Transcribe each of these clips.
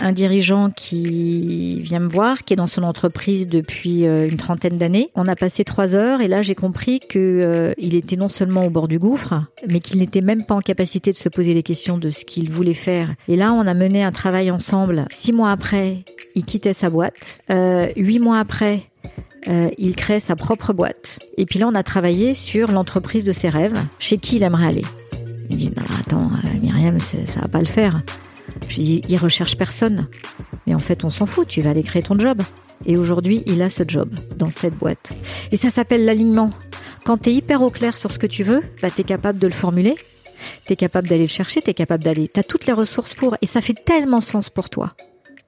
Un dirigeant qui vient me voir, qui est dans son entreprise depuis euh, une trentaine d'années. On a passé trois heures et là j'ai compris que euh, il était non seulement au bord du gouffre, mais qu'il n'était même pas en capacité de se poser les questions de ce qu'il voulait faire. Et là on a mené un travail ensemble. Six mois après, il quittait sa boîte. Euh, huit mois après, il crée sa propre boîte. Et puis là, on a travaillé sur l'entreprise de ses rêves, chez qui il aimerait aller. Il dit, attends, Myriam, ça, ça va pas le faire. Je lui dis, il recherche personne. Mais en fait, on s'en fout, tu vas aller créer ton job. Et aujourd'hui, il a ce job dans cette boîte. Et ça s'appelle l'alignement. Quand tu es hyper au clair sur ce que tu veux, bah, tu es capable de le formuler, tu es capable d'aller le chercher, tu es capable d'aller. Tu as toutes les ressources pour. Et ça fait tellement sens pour toi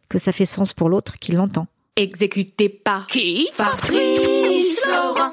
que ça fait sens pour l'autre qui l'entend. Exécuté par qui? Fabrice Florent.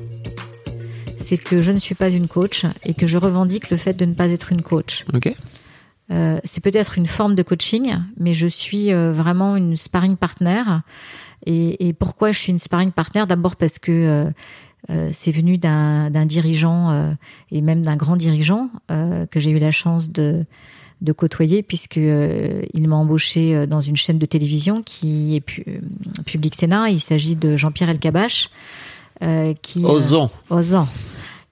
C'est que je ne suis pas une coach et que je revendique le fait de ne pas être une coach. Ok Euh, c'est peut-être une forme de coaching, mais je suis euh, vraiment une sparring partner. Et, et pourquoi je suis une sparring partner? D'abord parce que euh, c'est venu d'un dirigeant et même d'un grand dirigeant que j'ai eu la chance de de côtoyer puisque il m'a embauché dans une chaîne de télévision qui est pu, Public Sénat. Il s'agit de Jean-Pierre Elkabach. Qui, euh, Osons.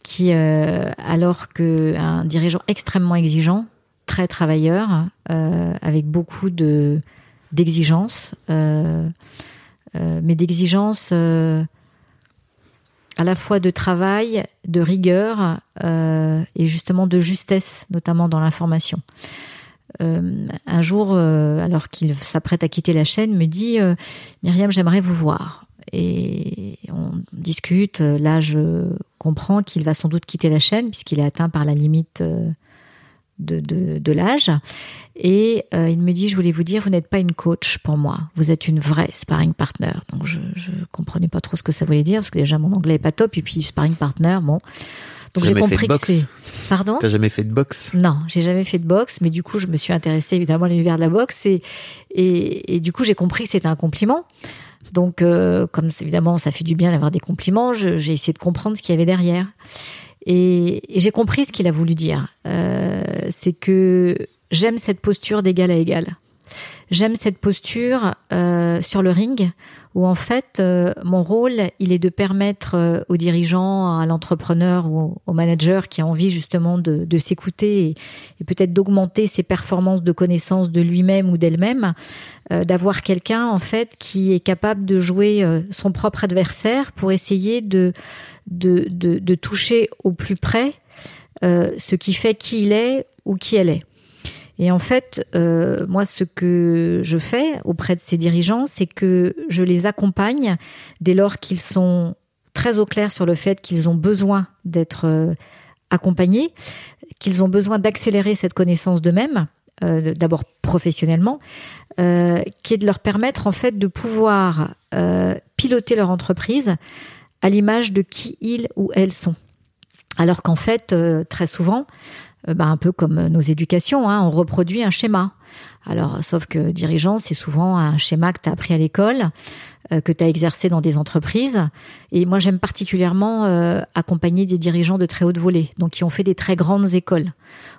Qui, euh, alors que un dirigeant extrêmement exigeant, très travailleur, euh, avec beaucoup de d'exigences, euh, mais d'exigences à la fois de travail, de rigueur et justement de justesse, notamment dans l'information. Un jour, alors qu'il s'apprête à quitter la chaîne, me dit Myriam, j'aimerais vous voir. Et on discute. Là, je comprends qu'il va sans doute quitter la chaîne puisqu'il est atteint par la limite euh, de, de, de l'âge. Et euh, il me dit, je voulais vous dire, vous n'êtes pas une coach pour moi. Vous êtes une vraie sparring partner. Donc, je, je comprenais pas trop ce que ça voulait dire parce que déjà mon anglais est pas top et puis sparring partner, bon. Donc j'ai compris que c'est. Pardon. T'as jamais fait de boxe? Non, j'ai jamais fait de boxe, mais du coup, je me suis intéressée évidemment à l'univers de la boxe et, et, et du coup, j'ai compris que c'était un compliment. Donc, euh, comme évidemment, ça fait du bien d'avoir des compliments, j'ai essayé de comprendre ce qu'il y avait derrière. Et, et j'ai compris ce qu'il a voulu dire. Euh, c'est que j'aime cette posture d'égal à égal. J'aime cette posture euh, sur le ring où en fait euh, mon rôle il est de permettre euh, aux dirigeants, à l'entrepreneur ou au, manager qui a envie justement de, s'écouter et, peut-être d'augmenter ses performances de connaissance de lui-même ou d'elle-même, euh, d'avoir quelqu'un en fait qui est capable de jouer son propre adversaire pour essayer de de, de, toucher au plus près ce qui fait qui il est ou qui elle est. Et en fait, euh, moi, ce que je fais auprès de ces dirigeants, c'est que je les accompagne dès lors qu'ils sont très au clair sur le fait qu'ils ont besoin d'être euh, accompagnés, qu'ils ont besoin d'accélérer cette connaissance d'eux-mêmes, euh, d'abord professionnellement, qui est de leur permettre en fait de pouvoir piloter leur entreprise à l'image de qui ils ou elles sont. Alors qu'en fait, très souvent, bah, un peu comme nos éducations, hein, on reproduit un schéma. Alors, sauf que dirigeant, c'est souvent un schéma que tu as appris à l'école, euh, que tu as exercé dans des entreprises. Et moi, j'aime particulièrement euh, accompagner des dirigeants de très haute volée, donc qui ont fait des très grandes écoles,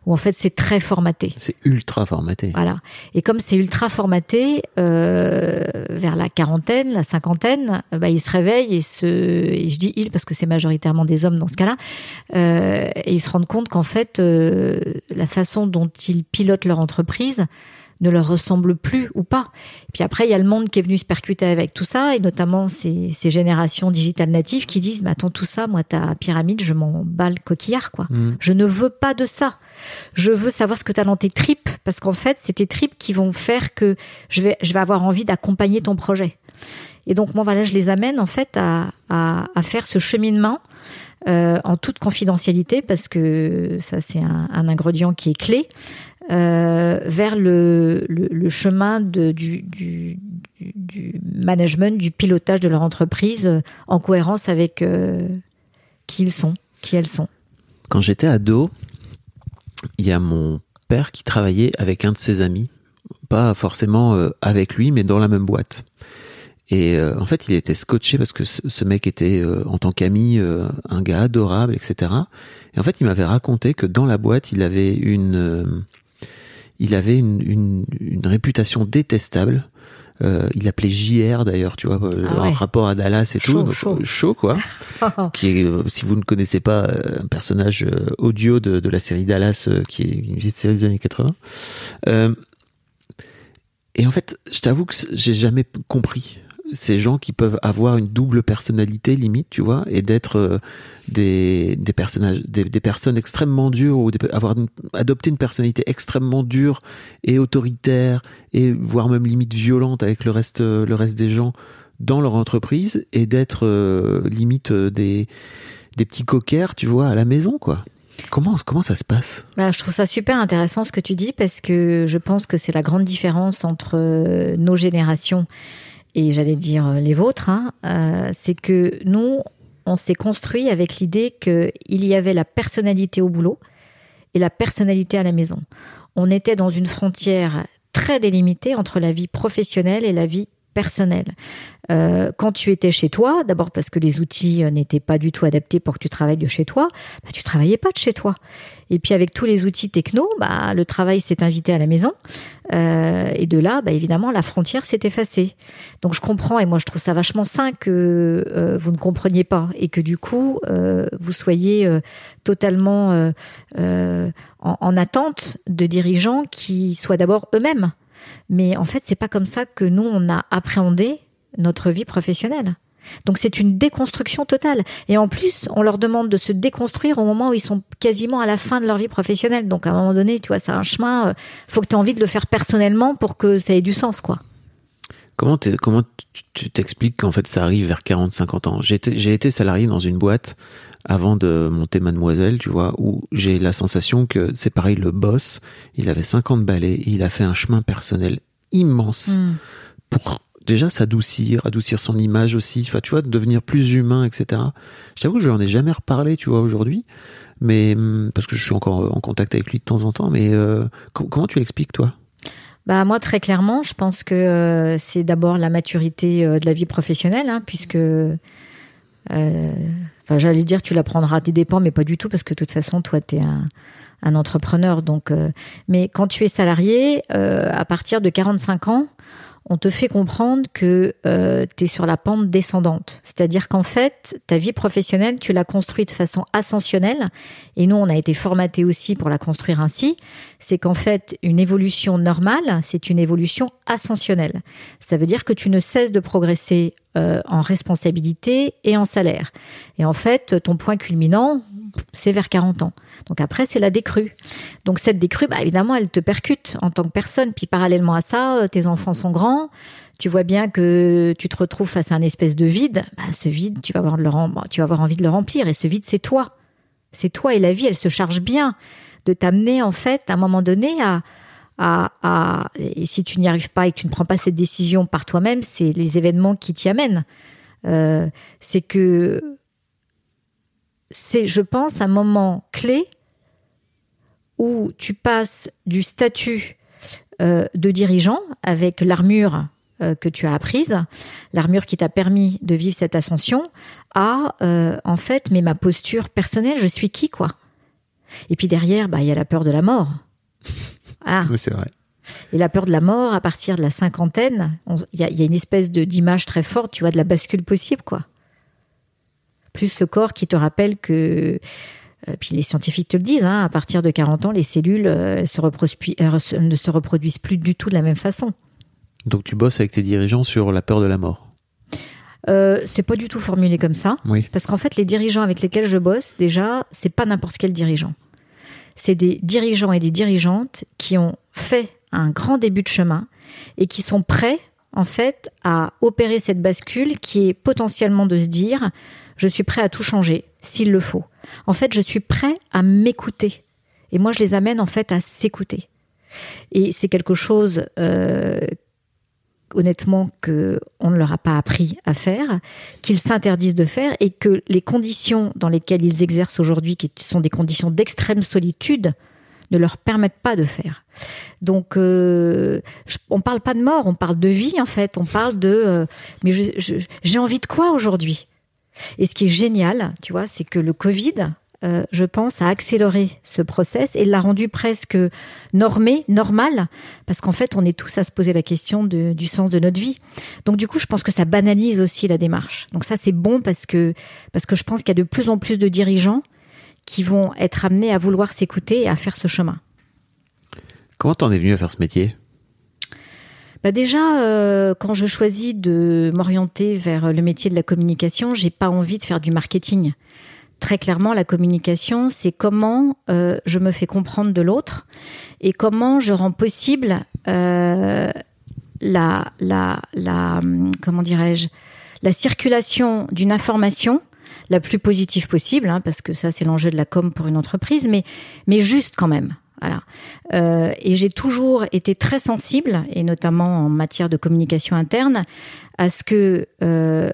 où en fait c'est très formaté. C'est ultra formaté. Voilà. Et comme c'est ultra formaté, euh, vers la quarantaine, la cinquantaine, bah, ils se réveillent et se, et je dis ils parce que c'est majoritairement des hommes dans ce cas-là, et ils se rendent compte qu'en fait, la façon dont ils pilotent leur entreprise ne leur ressemble plus ou pas. Et puis après, il y a le monde qui est venu se percuter avec tout ça, et notamment ces, ces générations digitales natives qui disent, mais attends, tout ça, moi, ta pyramide, je m'en bats le coquillard, quoi. Mm. Je ne veux pas de ça. Je veux savoir ce que tu as dans tes tripes, parce qu'en fait, c'est tes tripes qui vont faire que je vais, je vais avoir envie d'accompagner ton projet. Et donc, moi, voilà, je les amène, en fait, à, à, à faire ce cheminement en toute confidentialité, parce que ça, c'est un, ingrédient qui est clé euh, vers le, chemin du, du, management, du pilotage de leur entreprise euh, en cohérence avec euh, qui ils sont, qui elles sont. Quand j'étais ado, il y a mon père qui travaillait avec un de ses amis, pas forcément euh, avec lui, mais dans la même boîte. Et euh, en fait, il était scotché parce que ce, mec était, euh, en tant qu'ami, euh, un gars adorable, etc. Et en fait, il m'avait raconté que dans la boîte, il avait une, euh, il avait une, une, une réputation détestable. Euh, il appelait JR d'ailleurs, tu vois, euh, Ah en ouais. rapport à Dallas et Chaud, tout. Chaud. chaud quoi qui est, si vous ne connaissez pas, un personnage audio de, de la série Dallas, qui est une série des années 80. Euh, et en fait, je t'avoue que j'ai jamais compris ces gens qui peuvent avoir une double personnalité limite, tu vois, et d'être euh, des, des personnages, des, personnes extrêmement dures ou avoir une- adopté une personnalité extrêmement dure et autoritaire et voire même limite violente avec le reste, euh, le reste des gens dans leur entreprise et d'être euh, limite des, des petits coquers, tu vois, à la maison, quoi. Comment, comment ça se passe? Bah, je trouve ça super intéressant ce que tu dis parce que je pense que c'est la grande différence entre nos générations et j'allais dire euh, les vôtres. hein. Euh, c'est que nous, on s'est construit avec l'idée qu'il y avait la personnalité au boulot et la personnalité à la maison. On était dans une frontière très délimitée entre la vie professionnelle et la vie personnelle. Euh, quand tu étais chez toi, d'abord parce que les outils euh, n'étaient pas du tout adaptés pour que tu travailles de chez toi, bah, tu travaillais pas de chez toi. Et puis avec tous les outils techno, bah, le travail s'est invité à la maison. Euh, et de là, bah, évidemment, la frontière s'est effacée. Donc je comprends, et moi je trouve ça vachement sain que euh, vous ne compreniez pas et que du coup, euh, vous soyez euh, totalement euh, en, en attente de dirigeants qui soient d'abord eux-mêmes. Mais en fait, c'est pas comme ça que nous, on a appréhendé notre vie professionnelle. Donc c'est une déconstruction totale. Et en plus, on leur demande de se déconstruire au moment où ils sont quasiment à la fin de leur vie professionnelle. Donc à un moment donné, tu vois, c'est un chemin, euh, faut que tu aies envie de le faire personnellement pour que ça ait du sens, quoi. Comment, tu- t'expliques qu'en fait ça arrive vers 40-50 ans? J'ai été, été salarié dans une boîte avant de monter Mademoiselle, tu vois, où j'ai la sensation que c'est pareil, le boss, il avait 50 balais il a fait un chemin personnel immense Hmm. pour déjà s'adoucir, adoucir son image aussi, enfin tu vois, devenir plus humain, etc. Je t'avoue que je lui en ai jamais reparlé, tu vois, aujourd'hui, mais hum, parce que je suis encore en contact avec lui de temps en temps, mais euh, com- comment tu l'expliques toi? Bah moi très clairement, je pense que euh, c'est d'abord la maturité euh, de la vie professionnelle, hein, puisque, enfin j'allais dire tu la prendras à tes dépens, mais pas du tout parce que de toute façon toi t'es un, un entrepreneur, donc. mais quand tu es salarié, à partir de 45 ans, on te fait comprendre que euh, tu es sur la pente descendante. C'est-à-dire qu'en fait, ta vie professionnelle, tu l'as construite de façon ascensionnelle. Et nous, on a été formatés aussi pour la construire ainsi. C'est qu'en fait, une évolution normale, c'est une évolution ascensionnelle. Ça veut dire que tu ne cesses de progresser euh, en responsabilité et en salaire. Et en fait, ton point culminant, c'est vers 40 ans. Donc après, c'est la décrue. Donc cette décrue, bah, évidemment, elle te percute en tant que personne. Puis parallèlement à ça, euh, tes enfants sont grands. Tu vois bien que tu te retrouves face à un espèce de vide. Bah, ce vide, tu vas, avoir le rem- tu vas avoir envie de le remplir. Et ce vide, c'est toi. C'est toi. Et la vie, elle se charge bien de t'amener, en fait, à un moment donné, à, et si tu n'y arrives pas et que tu ne prends pas cette décision par toi-même, c'est les événements qui t'y amènent. Euh, c'est que c'est, je pense, un moment clé où tu passes du statut euh, de dirigeant avec l'armure euh, que tu as apprise, l'armure qui t'a permis de vivre cette ascension, à en fait, mais ma posture personnelle, je suis qui quoi? Et puis derrière, bah il y a la peur de la mort. Ah. Oui, c'est vrai. Et la peur de la mort, à partir de la cinquantaine, il y, a- il y a une espèce de d'image très forte, tu vois, de la bascule possible, quoi. Plus ce corps qui te rappelle que, euh, puis les scientifiques te le disent, hein, à partir de 40 ans, les cellules euh, elles se reproduisent- elles ne se reproduisent plus du tout de la même façon. Donc tu bosses avec tes dirigeants sur la peur de la mort. Euh, c'est pas du tout formulé comme ça. Oui. Parce qu'en fait, les dirigeants avec lesquels je bosse, déjà, c'est pas n'importe quel dirigeant. C'est des dirigeants et des dirigeantes qui ont fait un grand début de chemin et qui sont prêts, en fait, à opérer cette bascule qui est potentiellement de se dire, je suis prêt à tout changer s'il le faut. En fait, je suis prêt à m'écouter. Et moi, je les amène, en fait, à s'écouter. Et c'est quelque chose euh, honnêtement que on ne leur a pas appris à faire, qu'ils s'interdisent de faire et que les conditions dans lesquelles ils exercent aujourd'hui, qui sont des conditions d'extrême solitude, ne leur permettent pas de faire. Donc, euh, je- on parle pas de mort, on parle de vie en fait. On parle de, euh, mais j'ai envie de quoi aujourd'hui? Et ce qui est génial, tu vois, c'est que le Covid, euh, je pense, a accéléré ce process et l'a rendu presque normé, normal, parce qu'en fait, on est tous à se poser la question de- du sens de notre vie. Donc, du coup, je pense que ça banalise aussi la démarche. Donc, ça, c'est bon parce que, parce que je pense qu'il y a de plus en plus de dirigeants qui vont être amenés à vouloir s'écouter et à faire ce chemin. Comment t'en es venu à faire ce métier? Bah déjà, euh, quand je choisis de m'orienter vers le métier de la communication, j'ai pas envie de faire du marketing. Très clairement, la communication, c'est comment euh, je me fais comprendre de l'autre et comment je rends possible euh, la, la, la, comment dirais-je, la circulation d'une information la plus positive possible, hein, parce que ça c'est l'enjeu de la com pour une entreprise, mais mais juste quand même. Voilà. Euh, et j'ai toujours été très sensible, et notamment en matière de communication interne, à ce que euh,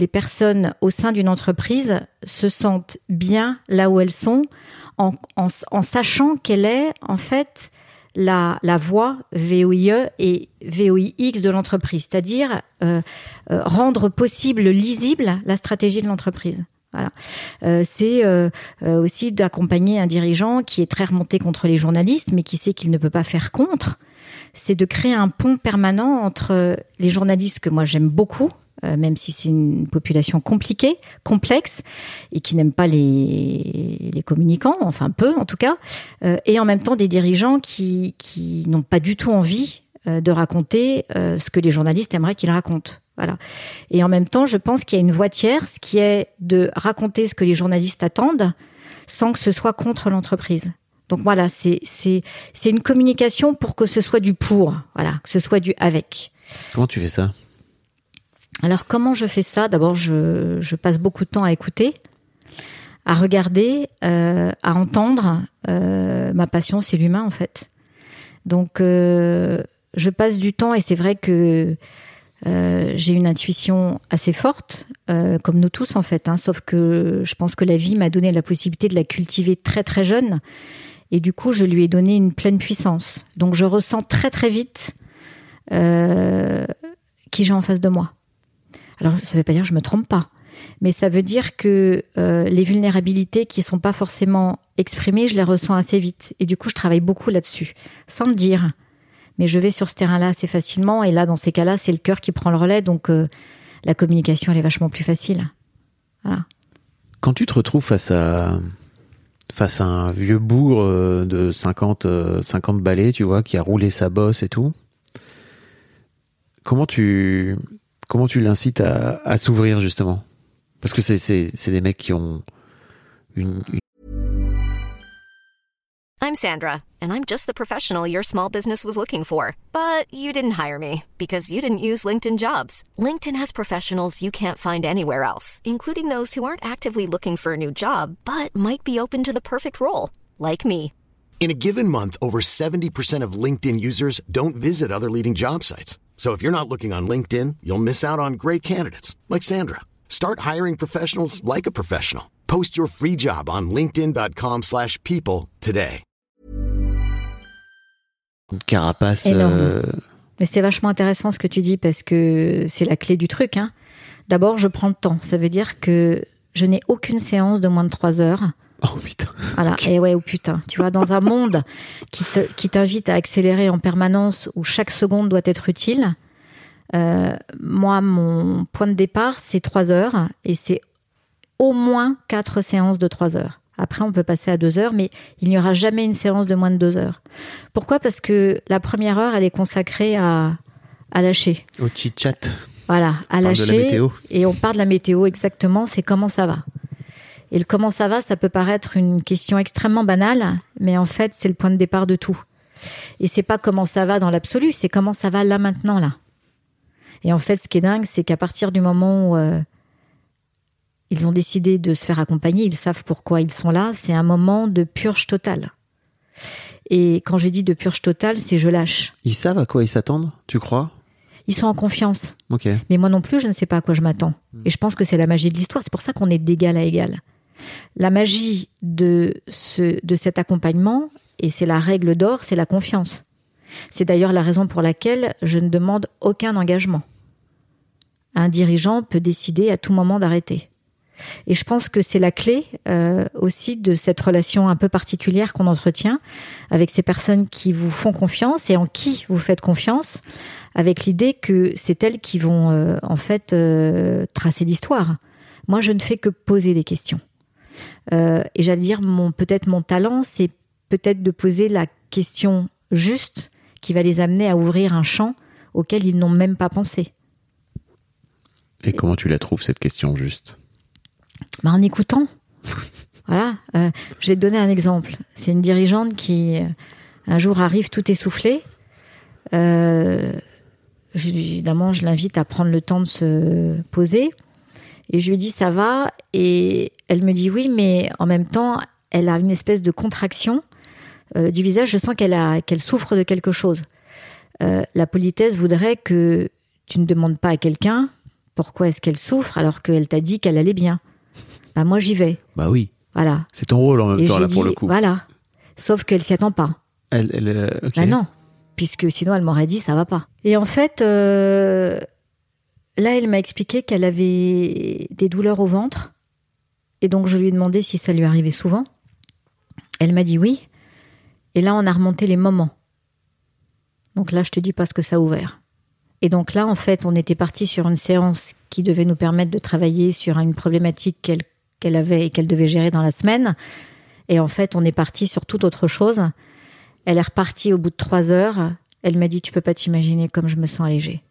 les personnes au sein d'une entreprise se sentent bien là où elles sont, en, sachant quelle est en fait la, la voie VOIE et VOIX de l'entreprise, c'est-à-dire euh, euh, rendre possible, lisible la stratégie de l'entreprise. Voilà. Euh, c'est aussi d'accompagner un dirigeant qui est très remonté contre les journalistes, mais qui sait qu'il ne peut pas faire contre. C'est de créer un pont permanent entre les journalistes que moi j'aime beaucoup, même si c'est une population compliquée, complexe, et qui n'aime pas les, les communicants, enfin peu en tout cas, euh, et en même temps des dirigeants qui, qui n'ont pas du tout envie euh, de raconter euh, ce que les journalistes aimeraient qu'ils racontent. Voilà. Et en même temps, je pense qu'il y a une voie tierce qui est de raconter ce que les journalistes attendent sans que ce soit contre l'entreprise. Donc voilà, c'est une communication pour que ce soit du pour, voilà, que ce soit du avec. Comment tu fais ça? Alors comment je fais ça? D'abord, je, passe beaucoup de temps à écouter, à regarder, euh, à entendre. Euh, ma passion, c'est l'humain en fait. Donc euh, je passe du temps et c'est vrai que j'ai une intuition assez forte, comme nous tous en fait. Hein, sauf que je pense que la vie m'a donné la possibilité de la cultiver très très jeune, et du coup je lui ai donné une pleine puissance. Donc je ressens très très vite qui j'ai en face de moi. Alors ça veut pas dire que je me trompe pas, mais ça veut dire que euh, les vulnérabilités qui sont pas forcément exprimées, je les ressens assez vite, et du coup je travaille beaucoup là-dessus, sans le dire mais je vais sur ce terrain-là assez facilement. Et là, dans ces cas-là, c'est le cœur qui prend le relais, donc euh, la communication, elle est vachement plus facile. Voilà. Quand tu te retrouves face à face à un vieux bourg euh, de 50 euh, 50 balais, tu vois, qui a roulé sa bosse et tout, comment tu comment tu l'incites à, à s'ouvrir justement Parce que c'est c'est c'est des mecs qui ont une, une I'm Sandra, and I'm just the professional your small business was looking for. But you didn't hire me because you didn't use LinkedIn jobs. LinkedIn has professionals you can't find anywhere else, including those who aren't actively looking for a new job but might be open to the perfect role, like me. In a given month, over 70% of LinkedIn users don't visit other leading job sites. So if you're not looking on LinkedIn, you'll miss out on great candidates like Sandra. Start hiring professionals like a professional. Post your free job on linkedin.com/people slash people today. Carapace. Euh, Mais c'est vachement intéressant ce que tu dis parce que c'est la clé du truc. Hein. D'abord, je prends le temps. Ça veut dire que je n'ai aucune séance de moins de trois heures. Oh putain. Voilà. Et ouais, oh putain. Tu vois, dans un monde qui te- qui t'invite à accélérer en permanence, où chaque seconde doit être utile, euh, moi, mon point de départ, c'est trois heures, et c'est au moins quatre séances de trois heures. Après, on peut passer à deux heures, mais il n'y aura jamais une séance de moins de deux heures. Pourquoi? Parce que la première heure, elle est consacrée à, à lâcher. Au chit-chat. Voilà, à lâcher. météo. Et on parle de la météo exactement, c'est comment ça va. Et le comment ça va, ça peut paraître une question extrêmement banale, mais en fait, c'est le point de départ de tout. Et c'est pas comment ça va dans l'absolu, c'est comment ça va là maintenant là. Et en fait, ce qui est dingue, c'est qu'à partir du moment où euh, ils ont décidé de se faire accompagner, ils savent pourquoi ils sont là, c'est un moment de purge totale. Et quand je dis de purge totale, c'est je lâche. Ils savent à quoi ils s'attendent, tu crois? Ils sont en confiance. Mais moi non plus, je ne sais pas à quoi je m'attends. Et je pense que c'est la magie de l'histoire. C'est pour ça qu'on est d'égal à égal. La magie de, ce, de cet accompagnement, et c'est la règle d'or, c'est la confiance. C'est d'ailleurs la raison pour laquelle je ne demande aucun engagement. Un dirigeant peut décider à tout moment d'arrêter. Et je pense que c'est la clé euh, aussi de cette relation un peu particulière qu'on entretient avec ces personnes qui vous font confiance et en qui vous faites confiance, avec l'idée que c'est elles qui vont euh, en fait euh, tracer l'histoire. Moi, je ne fais que poser des questions. Euh, et j'allais dire, mon peut-être mon talent, c'est peut-être de poser la question juste qui va les amener à ouvrir un champ auquel ils n'ont même pas pensé. Et comment tu la trouves, cette question juste? Bah, en écoutant. voilà. Euh, je vais te donner un exemple. C'est une dirigeante qui, euh, un jour, arrive tout essoufflée. Euh, évidemment, je l'invite à prendre le temps de se poser. Et je lui dis ça va. Et elle me dit oui, mais en même temps, elle a une espèce de contraction euh, du visage. Je sens qu'elle a qu'elle souffre de quelque chose. Euh, la politesse voudrait que tu ne demandes pas à quelqu'un pourquoi est-ce qu'elle souffre alors qu'elle t'a dit qu'elle allait bien. Bah moi j'y vais. Bah oui. Voilà. C'est ton rôle en même Et temps, là, pour le coup. Voilà. Sauf qu'elle s'y attend pas. Elle, elle, euh. Bah non. Puisque sinon elle m'aurait dit ça va pas. Et en fait, euh, là elle m'a expliqué qu'elle avait des douleurs au ventre. Et donc je lui ai demandé si ça lui arrivait souvent. Elle m'a dit oui. Et là on a remonté les moments. Donc là je te dis pas ce que ça a ouvert. Et donc là en fait on était parti sur une séance qui devait nous permettre de travailler sur une problématique qu'elle avait et qu'elle devait gérer dans la semaine. Et en fait, on est parti sur toute autre chose. Elle est repartie au bout de trois heures. Elle m'a dit, tu peux pas t'imaginer comme je me sens allégée.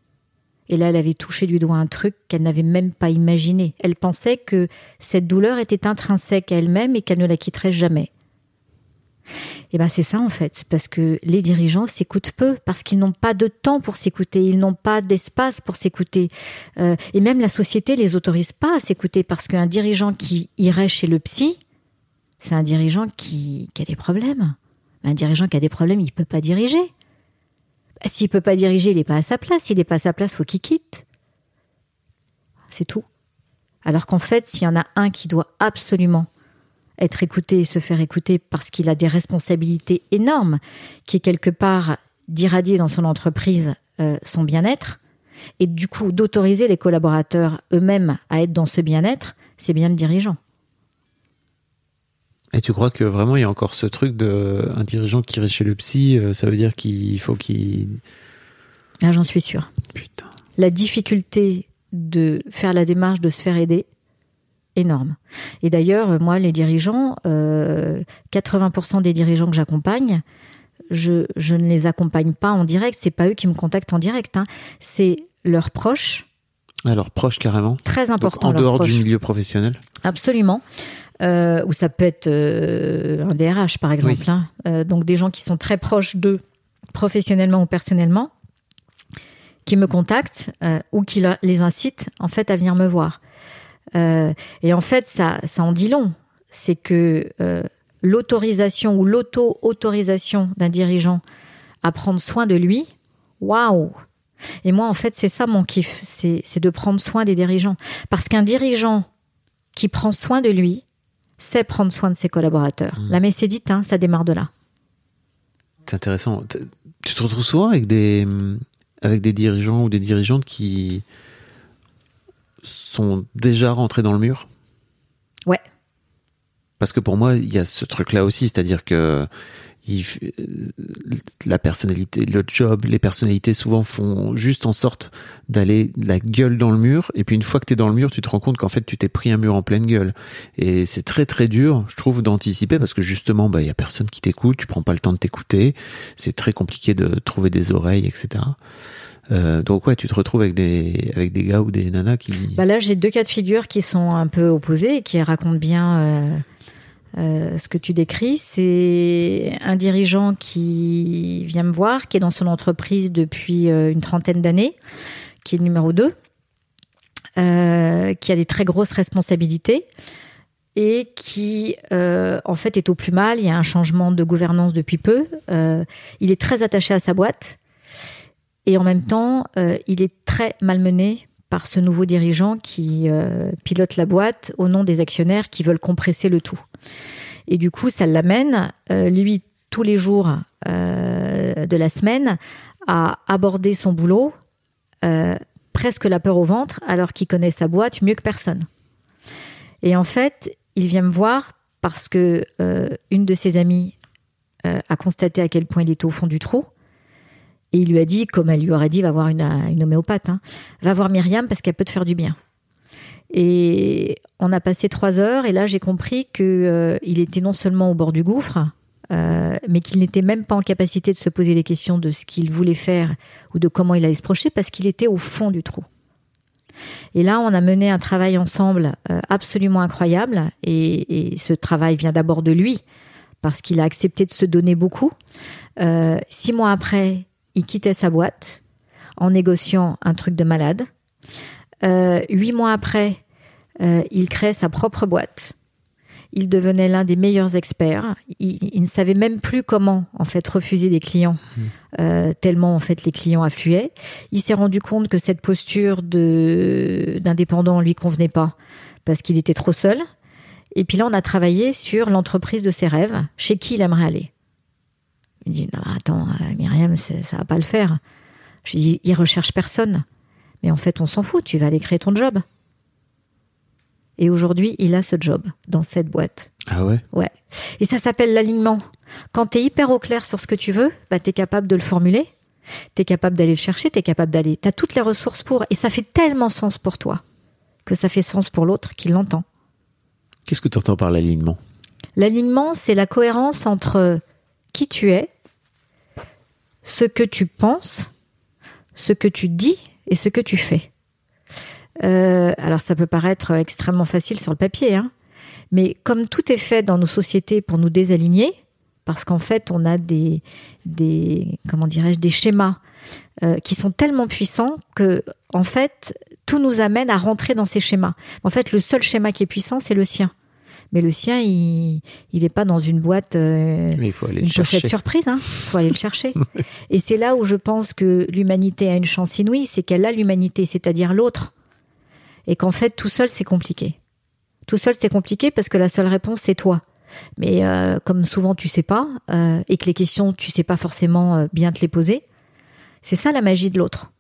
Et là, elle avait touché du doigt un truc qu'elle n'avait même pas imaginé. Elle pensait que cette douleur était intrinsèque à elle-même et qu'elle ne la quitterait jamais. Et ben c'est ça en fait, parce que les dirigeants s'écoutent peu, parce qu'ils n'ont pas de temps pour s'écouter, ils n'ont pas d'espace pour s'écouter, Euh, et même la société les autorise pas à s'écouter, parce qu'un dirigeant qui irait chez le psy, c'est un dirigeant qui, a des problèmes. Un dirigeant qui a des problèmes, il peut pas diriger. S'il peut pas diriger, il n'est pas à sa place. S'il n'est pas à sa place, faut qu'il quitte. C'est tout. Alors qu'en fait, s'il y en a un qui doit absolument être écouté et se faire écouter parce qu'il a des responsabilités énormes, qui est quelque part d'irradier dans son entreprise euh, son bien-être, et du coup d'autoriser les collaborateurs eux-mêmes à être dans ce bien-être, c'est bien le dirigeant. Et tu crois que vraiment il y a encore ce truc de un dirigeant qui irait chez le psy, euh, ça veut dire qu'il faut qu'il. Là, j'en suis sûre. Putain. la difficulté de faire la démarche de se faire aider énorme. Et d'ailleurs, moi, les dirigeants, euh, 80% des dirigeants que j'accompagne, je, je ne les accompagne pas en direct. C'est pas eux qui me contactent en direct. hein. C'est leurs proches, Alors proche carrément. très Donc, important. en leurs dehors proches. du milieu professionnel. Absolument. Euh, ou ça peut être euh, un DRH, par exemple. Oui. hein. Euh, donc des gens qui sont très proches d'eux, professionnellement ou personnellement, qui me contactent euh, ou qui les incitent en fait à venir me voir. Euh, et en fait, ça, ça en dit long. C'est que euh, l'autorisation ou l'auto-autorisation d'un dirigeant à prendre soin de lui, waouh Et moi, en fait, c'est ça mon kiff, c'est c'est de prendre soin des dirigeants. Parce qu'un dirigeant qui prend soin de lui, sait prendre soin de ses collaborateurs. La messe est dite, hein, ça démarre de là. C'est intéressant. Tu te retrouves souvent avec des, avec des dirigeants ou des dirigeantes qui sont déjà rentrés dans le mur? Ouais. Parce que pour moi, il y a ce truc-là aussi, c'est-à-dire que la personnalité, le job, les personnalités souvent font juste en sorte d'aller la gueule dans le mur. Et puis une fois que tu es dans le mur, tu te rends compte qu'en fait tu t'es pris un mur en pleine gueule. Et c'est très très dur, je trouve, d'anticiper parce que justement, bah il y a personne qui t'écoute, tu prends pas le temps de t'écouter. C'est très compliqué de trouver des oreilles, etc. Euh, donc ouais, tu te retrouves avec des avec des gars ou des nanas qui. Bah là, j'ai deux cas de figure qui sont un peu opposés et qui racontent bien euh, euh, ce que tu décris. C'est un dirigeant qui vient me voir, qui est dans son entreprise depuis euh, une trentaine d'années, qui est le numéro 2, euh, qui a des très grosses responsabilités et qui, en fait, est au plus mal. Il y a un changement de gouvernance depuis peu. Il est très attaché à sa boîte. Et en même temps, il est très malmené par ce nouveau dirigeant qui pilote la boîte au nom des actionnaires qui veulent compresser le tout. Et du coup, ça l'amène, euh, lui, tous les jours euh, de la semaine, à aborder son boulot euh, presque la peur au ventre, alors qu'il connaît sa boîte mieux que personne. Et en fait, il vient me voir parce que une de ses amies a constaté à quel point il était au fond du trou. Et il lui a dit, comme elle lui aurait dit, va voir une, une homéopathe, hein, va voir Myriam parce qu'elle peut te faire du bien. Et on a passé trois heures et là j'ai compris que euh, il était non seulement au bord du gouffre, euh, mais qu'il n'était même pas en capacité de se poser les questions de ce qu'il voulait faire ou de comment il allait se projeter parce qu'il était au fond du trou. Et là, on a mené un travail ensemble euh, absolument incroyable et, et ce travail vient d'abord de lui parce qu'il a accepté de se donner beaucoup. Euh, six mois après, il quittait sa boîte en négociant un truc de malade. Euh, huit mois après, euh, il crée sa propre boîte. Il devenait l'un des meilleurs experts. Il, il ne savait même plus comment en fait refuser des clients, euh, tellement en fait les clients affluaient. Il s'est rendu compte que cette posture de d'indépendant lui convenait pas parce qu'il était trop seul. Et puis là, on a travaillé sur l'entreprise de ses rêves, chez qui il aimerait aller. Il me dit non, attends, euh, Myriam, c'est- ça va pas le faire. Je lui dis il recherche personne. Mais en fait, on s'en fout. Tu vas aller créer ton job. Et aujourd'hui, il a ce job dans cette boîte. Ah ouais? Ouais. Et ça s'appelle l'alignement. Quand tu es hyper au clair sur ce que tu veux, bah, tu es capable de le formuler. Tu es capable d'aller le chercher, tu es capable d'aller. Tu as toutes les ressources pour. Et ça fait tellement sens pour toi que ça fait sens pour l'autre qui l'entend. Qu'est-ce que tu entends par l'alignement? L'alignement, c'est la cohérence entre qui tu es, ce que tu penses, ce que tu dis et ce que tu fais. Euh, alors ça peut paraître extrêmement facile sur le papier, hein, mais comme tout est fait dans nos sociétés pour nous désaligner, parce qu'en fait on a des, des comment dirais-je, des schémas euh, qui sont tellement puissants que en fait tout nous amène à rentrer dans ces schémas. En fait, le seul schéma qui est puissant, c'est le sien. Mais le sien, il il est pas dans une boîte, euh, Mais il faut aller une le chercher. pochette surprise. Hein. faut aller le chercher. Et c'est là où je pense que l'humanité a une chance inouïe, c'est qu'elle a l'humanité, c'est-à-dire l'autre. Et qu'en fait, tout seul, c'est compliqué. Tout seul, c'est compliqué parce que la seule réponse, c'est toi. Mais euh, comme souvent, tu sais pas, euh, et que les questions, tu sais pas forcément euh, bien te les poser, c'est ça la magie de l'autre.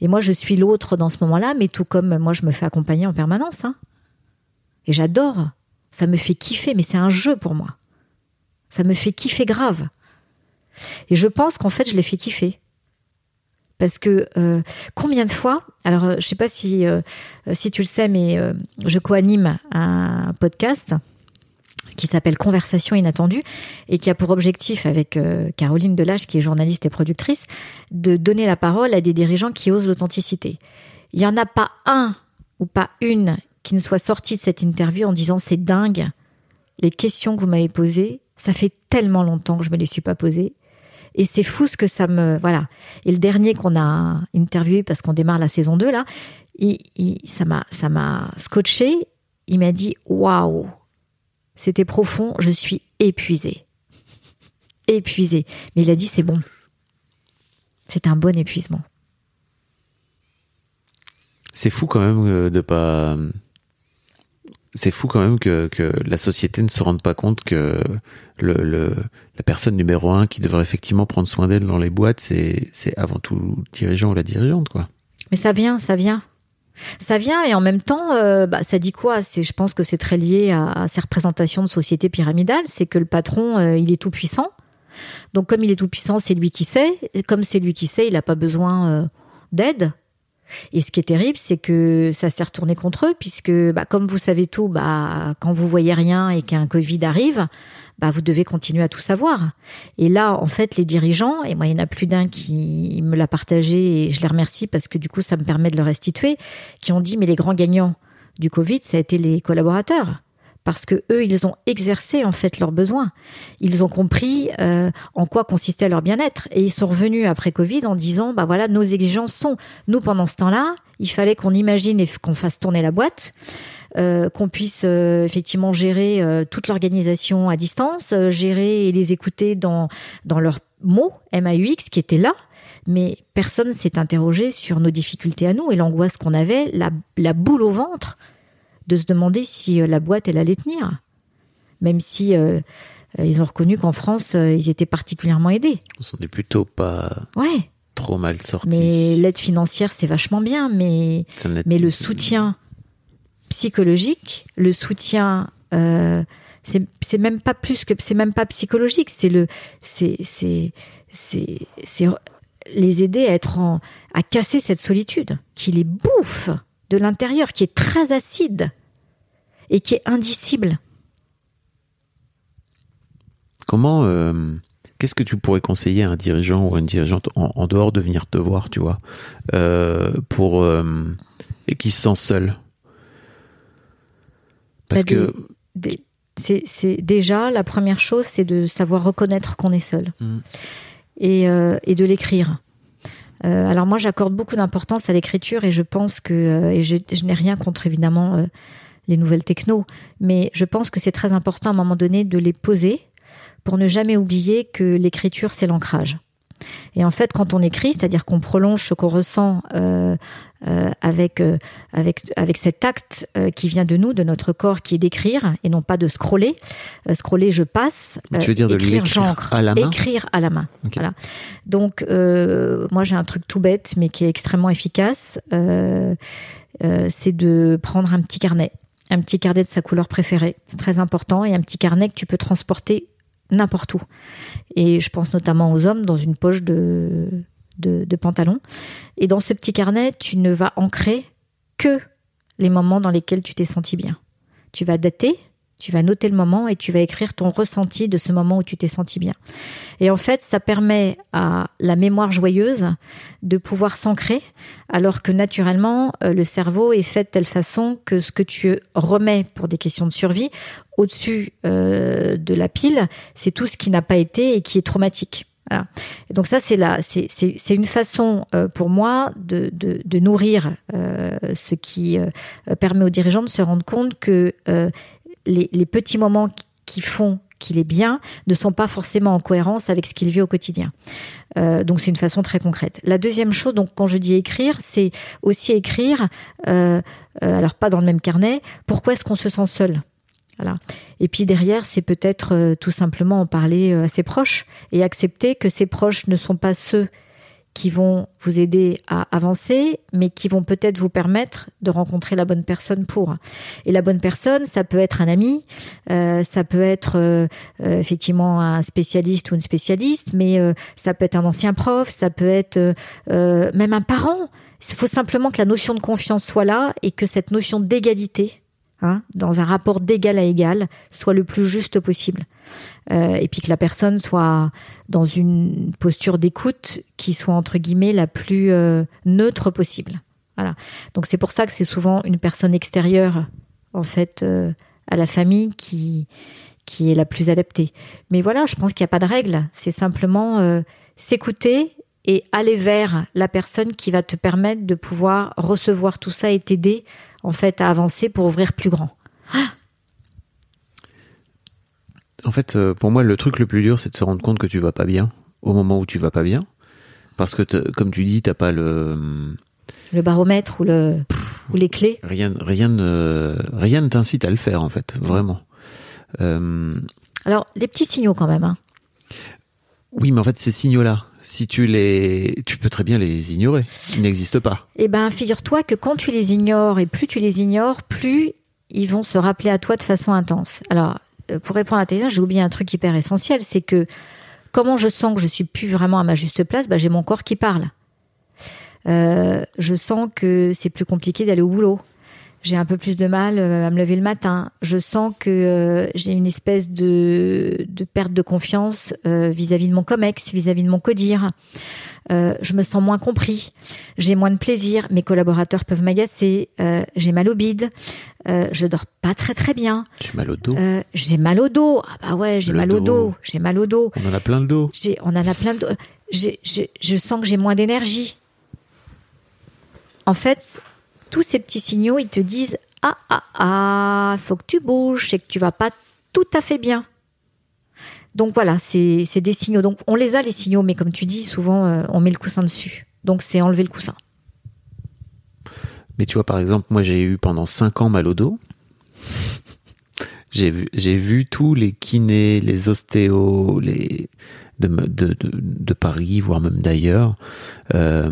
Et moi, je suis l'autre dans ce moment-là, mais tout comme moi, je me fais accompagner en permanence. Hein. Et j'adore. Ça me fait kiffer, mais c'est un jeu pour moi. Ça me fait kiffer grave. Et je pense qu'en fait, je l'ai fait kiffer. Parce que euh, combien de fois, alors euh, je sais pas si euh, si tu le sais, mais euh, je co-anime un podcast qui s'appelle Conversation inattendue et qui a pour objectif, avec Caroline Delage, qui est journaliste et productrice, de donner la parole à des dirigeants qui osent l'authenticité. Il y en a pas un ou pas une qui ne soit sorti de cette interview en disant c'est dingue, les questions que vous m'avez posées, ça fait tellement longtemps que je me les suis pas posées. Et c'est fou ce que ça me voilà. Et le dernier qu'on a interviewé parce qu'on démarre la saison 2 là, il, il- ça m'a scotché. Il m'a dit waouh, c'était profond. Je suis épuisé, épuisé. Mais il a dit c'est bon. C'est un bon épuisement. C'est fou quand même euh, de pas. C'est fou quand même que, que la société ne se rende pas compte que le, la personne numéro un qui devrait effectivement prendre soin d'elle dans les boîtes, c'est avant tout le dirigeant ou la dirigeante, quoi. Mais ça vient, ça vient. Ça vient et en même temps, euh, bah, ça dit quoi? C'est, je pense que c'est très lié à, à, ces représentations de société pyramidale. C'est que le patron, euh, il est tout puissant. Donc comme il est tout puissant, c'est lui qui sait. Et comme c'est lui qui sait, il n'a pas besoin euh, d'aide. Et ce qui est terrible, c'est que ça s'est retourné contre eux, puisque bah, comme vous savez tout, bah, quand vous voyez rien et qu'un Covid arrive, bah, vous devez continuer à tout savoir. Et là, en fait, les dirigeants, et moi, il y en a plus d'un qui me l'a partagé, et je les remercie parce que du coup, ça me permet de le restituer, qui ont dit, mais les grands gagnants du Covid, ça a été les collaborateurs parce que eux, ils ont exercé en fait leurs besoins. Ils ont compris euh, en quoi consistait leur bien-être et ils sont revenus après Covid en disant bah voilà nos exigences sont nous pendant ce temps-là, il fallait qu'on imagine et qu'on fasse tourner la boîte. Euh, qu'on puisse euh, effectivement gérer toute l'organisation à distance, gérer et les écouter dans dans leurs mots MAUX qui étaient là, mais personne s'est interrogé sur nos difficultés à nous et l'angoisse qu'on avait, la, la boule au ventre de se demander si la boîte elle allait tenir, même si euh, ils ont reconnu qu'en France euh, ils étaient particulièrement aidés. On s'en est plutôt pas Ouais. trop mal sorti. Mais l'aide financière c'est vachement bien, mais mais le soutien psychologique, le soutien euh, c'est même pas plus que c'est même pas psychologique, c'est le c'est c'est les aider à être en à casser cette solitude qui les bouffe de l'intérieur, qui est très acide et qui est indicible. Comment, euh, qu'est-ce que tu pourrais conseiller à un dirigeant ou à une dirigeante en, en dehors de venir te voir, tu vois, euh, pour euh, et qui se sent seul? Parce Bah, que Des- c'est c'est déjà la première chose, c'est de savoir reconnaître qu'on est seul et, euh, et de l'écrire. Euh, alors moi, j'accorde beaucoup d'importance à l'écriture et je pense que euh, et je, n'ai rien contre évidemment euh, les nouvelles techno, mais je pense que c'est très important à un moment donné de les poser pour ne jamais oublier que l'écriture c'est l'ancrage. Et en fait, quand on écrit, c'est-à-dire qu'on prolonge ce qu'on ressent euh, euh, avec euh, avec avec cet acte qui vient de nous, de notre corps, qui est d'écrire et non pas de scroller. Scroller, je passe. Tu veux dire de écrire, l'écrire j'encre. à la main Écrire à la main. Voilà. Donc, moi, j'ai un truc tout bête, mais qui est extrêmement efficace. C'est de prendre un petit carnet, un petit carnet de sa couleur préférée. C'est très important et un petit carnet que tu peux transporter n'importe où. Et je pense notamment aux hommes dans une poche de, de, de pantalon. Et dans ce petit carnet, tu ne vas ancrer que les moments dans lesquels tu t'es senti bien. Tu vas dater, tu vas noter le moment et tu vas écrire ton ressenti de ce moment où tu t'es senti bien. Et en fait, ça permet à la mémoire joyeuse de pouvoir s'ancrer, alors que naturellement, euh, le cerveau est fait de telle façon que ce que tu remets pour des questions de survie au-dessus euh, de la pile, c'est tout ce qui n'a pas été et qui est traumatique. Voilà. Et donc ça, c'est là, c'est une façon euh, pour moi de nourrir ce qui permet aux dirigeants de se rendre compte que les, petits moments qui font qu'il est bien ne sont pas forcément en cohérence avec ce qu'il vit au quotidien. Euh, donc c'est une façon très concrète. La deuxième chose, donc quand je dis écrire, c'est aussi écrire, euh, euh, alors pas dans le même carnet, pourquoi est-ce qu'on se sent seul? Et puis derrière, c'est peut-être tout simplement en parler à ses proches et accepter que ses proches ne sont pas ceux qui vont vous aider à avancer, mais qui vont peut-être vous permettre de rencontrer la bonne personne pour. Et la bonne personne, ça peut être un ami, euh, ça peut être euh, euh, effectivement un spécialiste ou une spécialiste, mais ça peut être un ancien prof, ça peut être même un parent. Il faut simplement que la notion de confiance soit là et que cette notion d'égalité, hein, dans un rapport d'égal à égal, soit le plus juste possible. Euh, et puis que la personne soit dans une posture d'écoute qui soit entre guillemets la plus euh, neutre possible. Voilà. Donc c'est pour ça que c'est souvent une personne extérieure en fait euh, à la famille qui qui est la plus adaptée. Mais voilà, je pense qu'il n'y a pas de règle. C'est simplement s'écouter et aller vers la personne qui va te permettre de pouvoir recevoir tout ça et t'aider en fait à avancer pour ouvrir plus grand. En fait, euh, pour moi, le truc le plus dur, c'est de se rendre compte que tu vas pas bien au moment où tu vas pas bien. Parce que, comme tu dis, t'as pas le. Le baromètre ou le ou les clés. Rien, rien, ne, rien ne t'incite à le faire en fait, vraiment. Euh, Alors, les petits signaux quand même. Hein. oui, mais en fait, ces signaux-là, si tu les, tu peux très bien les ignorer. Ils n'existent pas. Eh ben, figure-toi que quand tu les ignores et plus tu les ignores, plus ils vont se rappeler à toi de façon intense. Alors, pour répondre à ta question, j'ai oublié un truc hyper essentiel, c'est que comment je sens que je suis plus vraiment à ma juste place, bah, j'ai mon corps qui parle. Euh, je sens que c'est plus compliqué d'aller au boulot. J'ai un peu plus de mal euh, à me lever le matin. Je sens que euh, j'ai une espèce de, de perte de confiance euh, vis-à-vis de mon comex, vis-à-vis de mon codir. Euh, je me sens moins compris. J'ai moins de plaisir. Mes collaborateurs peuvent m'agacer. J'ai mal au bide. Je dors pas très très bien. J'ai mal au dos. J'ai mal au dos. Ah bah ouais, j'ai mal au dos. dos. J'ai mal au dos. On en a plein le dos. On en a plein de. j'ai- je sens que j'ai moins d'énergie. En fait, tous ces petits signaux, ils te disent ah ah ah, faut que tu bouges, c'est que tu vas pas tout à fait bien. Donc voilà, c'est des signaux. Donc on les a les signaux, mais comme tu dis, souvent euh, on met le coussin dessus. Donc c'est enlever le coussin. Mais tu vois, par exemple, moi, j'ai eu pendant 5 ans mal au dos. J'ai vu, tous les kinés, les ostéos, les de Paris, voire même d'ailleurs. Euh,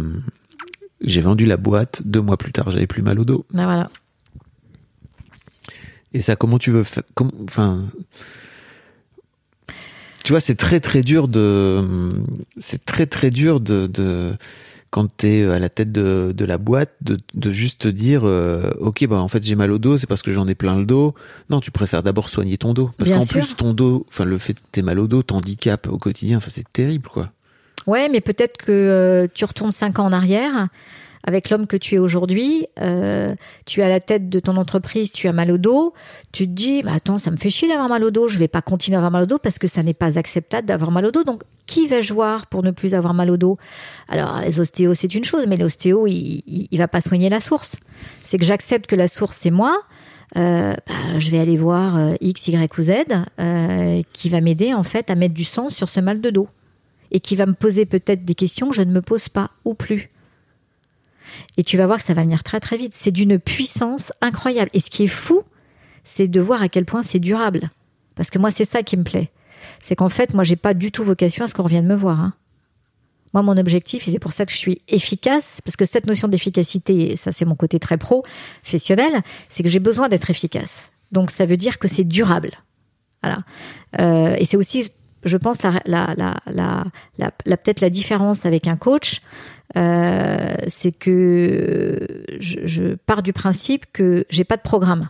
j'ai vendu la boîte. Deux mois plus tard, j'avais plus mal au dos. Ben voilà. Et ça, comment tu veux faire Enfin, tu vois, c'est très très dur de, c'est très très dur de, de quand t'es à la tête de, de la boîte, de, de juste te dire, euh, ok, bah en fait j'ai mal au dos, c'est parce que j'en ai plein le dos. Non, tu préfères d'abord soigner ton dos, parce qu'en plus ton dos, enfin le fait que t'aies mal au dos, t'handicape au quotidien. Enfin, c'est terrible, quoi. Ouais, mais peut-être que euh, tu retournes cinq ans en arrière avec l'homme que tu es aujourd'hui. euh, tu es à la tête de ton entreprise, tu as mal au dos. Tu te dis, bah attends, ça me fait chier d'avoir mal au dos. Je vais pas continuer à avoir mal au dos parce que ça n'est pas acceptable d'avoir mal au dos. Donc, qui vais-je voir pour ne plus avoir mal au dos? Alors, les ostéos, c'est une chose, mais l'ostéo, il, il, va pas soigner la source. C'est que j'accepte que la source, c'est moi. Euh, bah, je vais aller voir X, Y ou Z qui va m'aider en fait à mettre du sens sur ce mal de dos et qui va me poser peut-être des questions que je ne me pose pas ou plus. Et tu vas voir que ça va venir très très vite. C'est d'une puissance incroyable. Et ce qui est fou, c'est de voir à quel point c'est durable. Parce que moi, c'est ça qui me plaît. C'est qu'en fait, moi, j'ai pas du tout vocation à ce qu'on revienne me voir. hein. Moi, mon objectif, et c'est pour ça que je suis efficace, parce que cette notion d'efficacité, et ça c'est mon côté très professionnel, c'est que j'ai besoin d'être efficace. Donc ça veut dire que c'est durable. Voilà. Euh, et c'est aussi, je pense, la, peut-être la différence avec un coach, euh, c'est que je, pars du principe que j'ai pas de programme.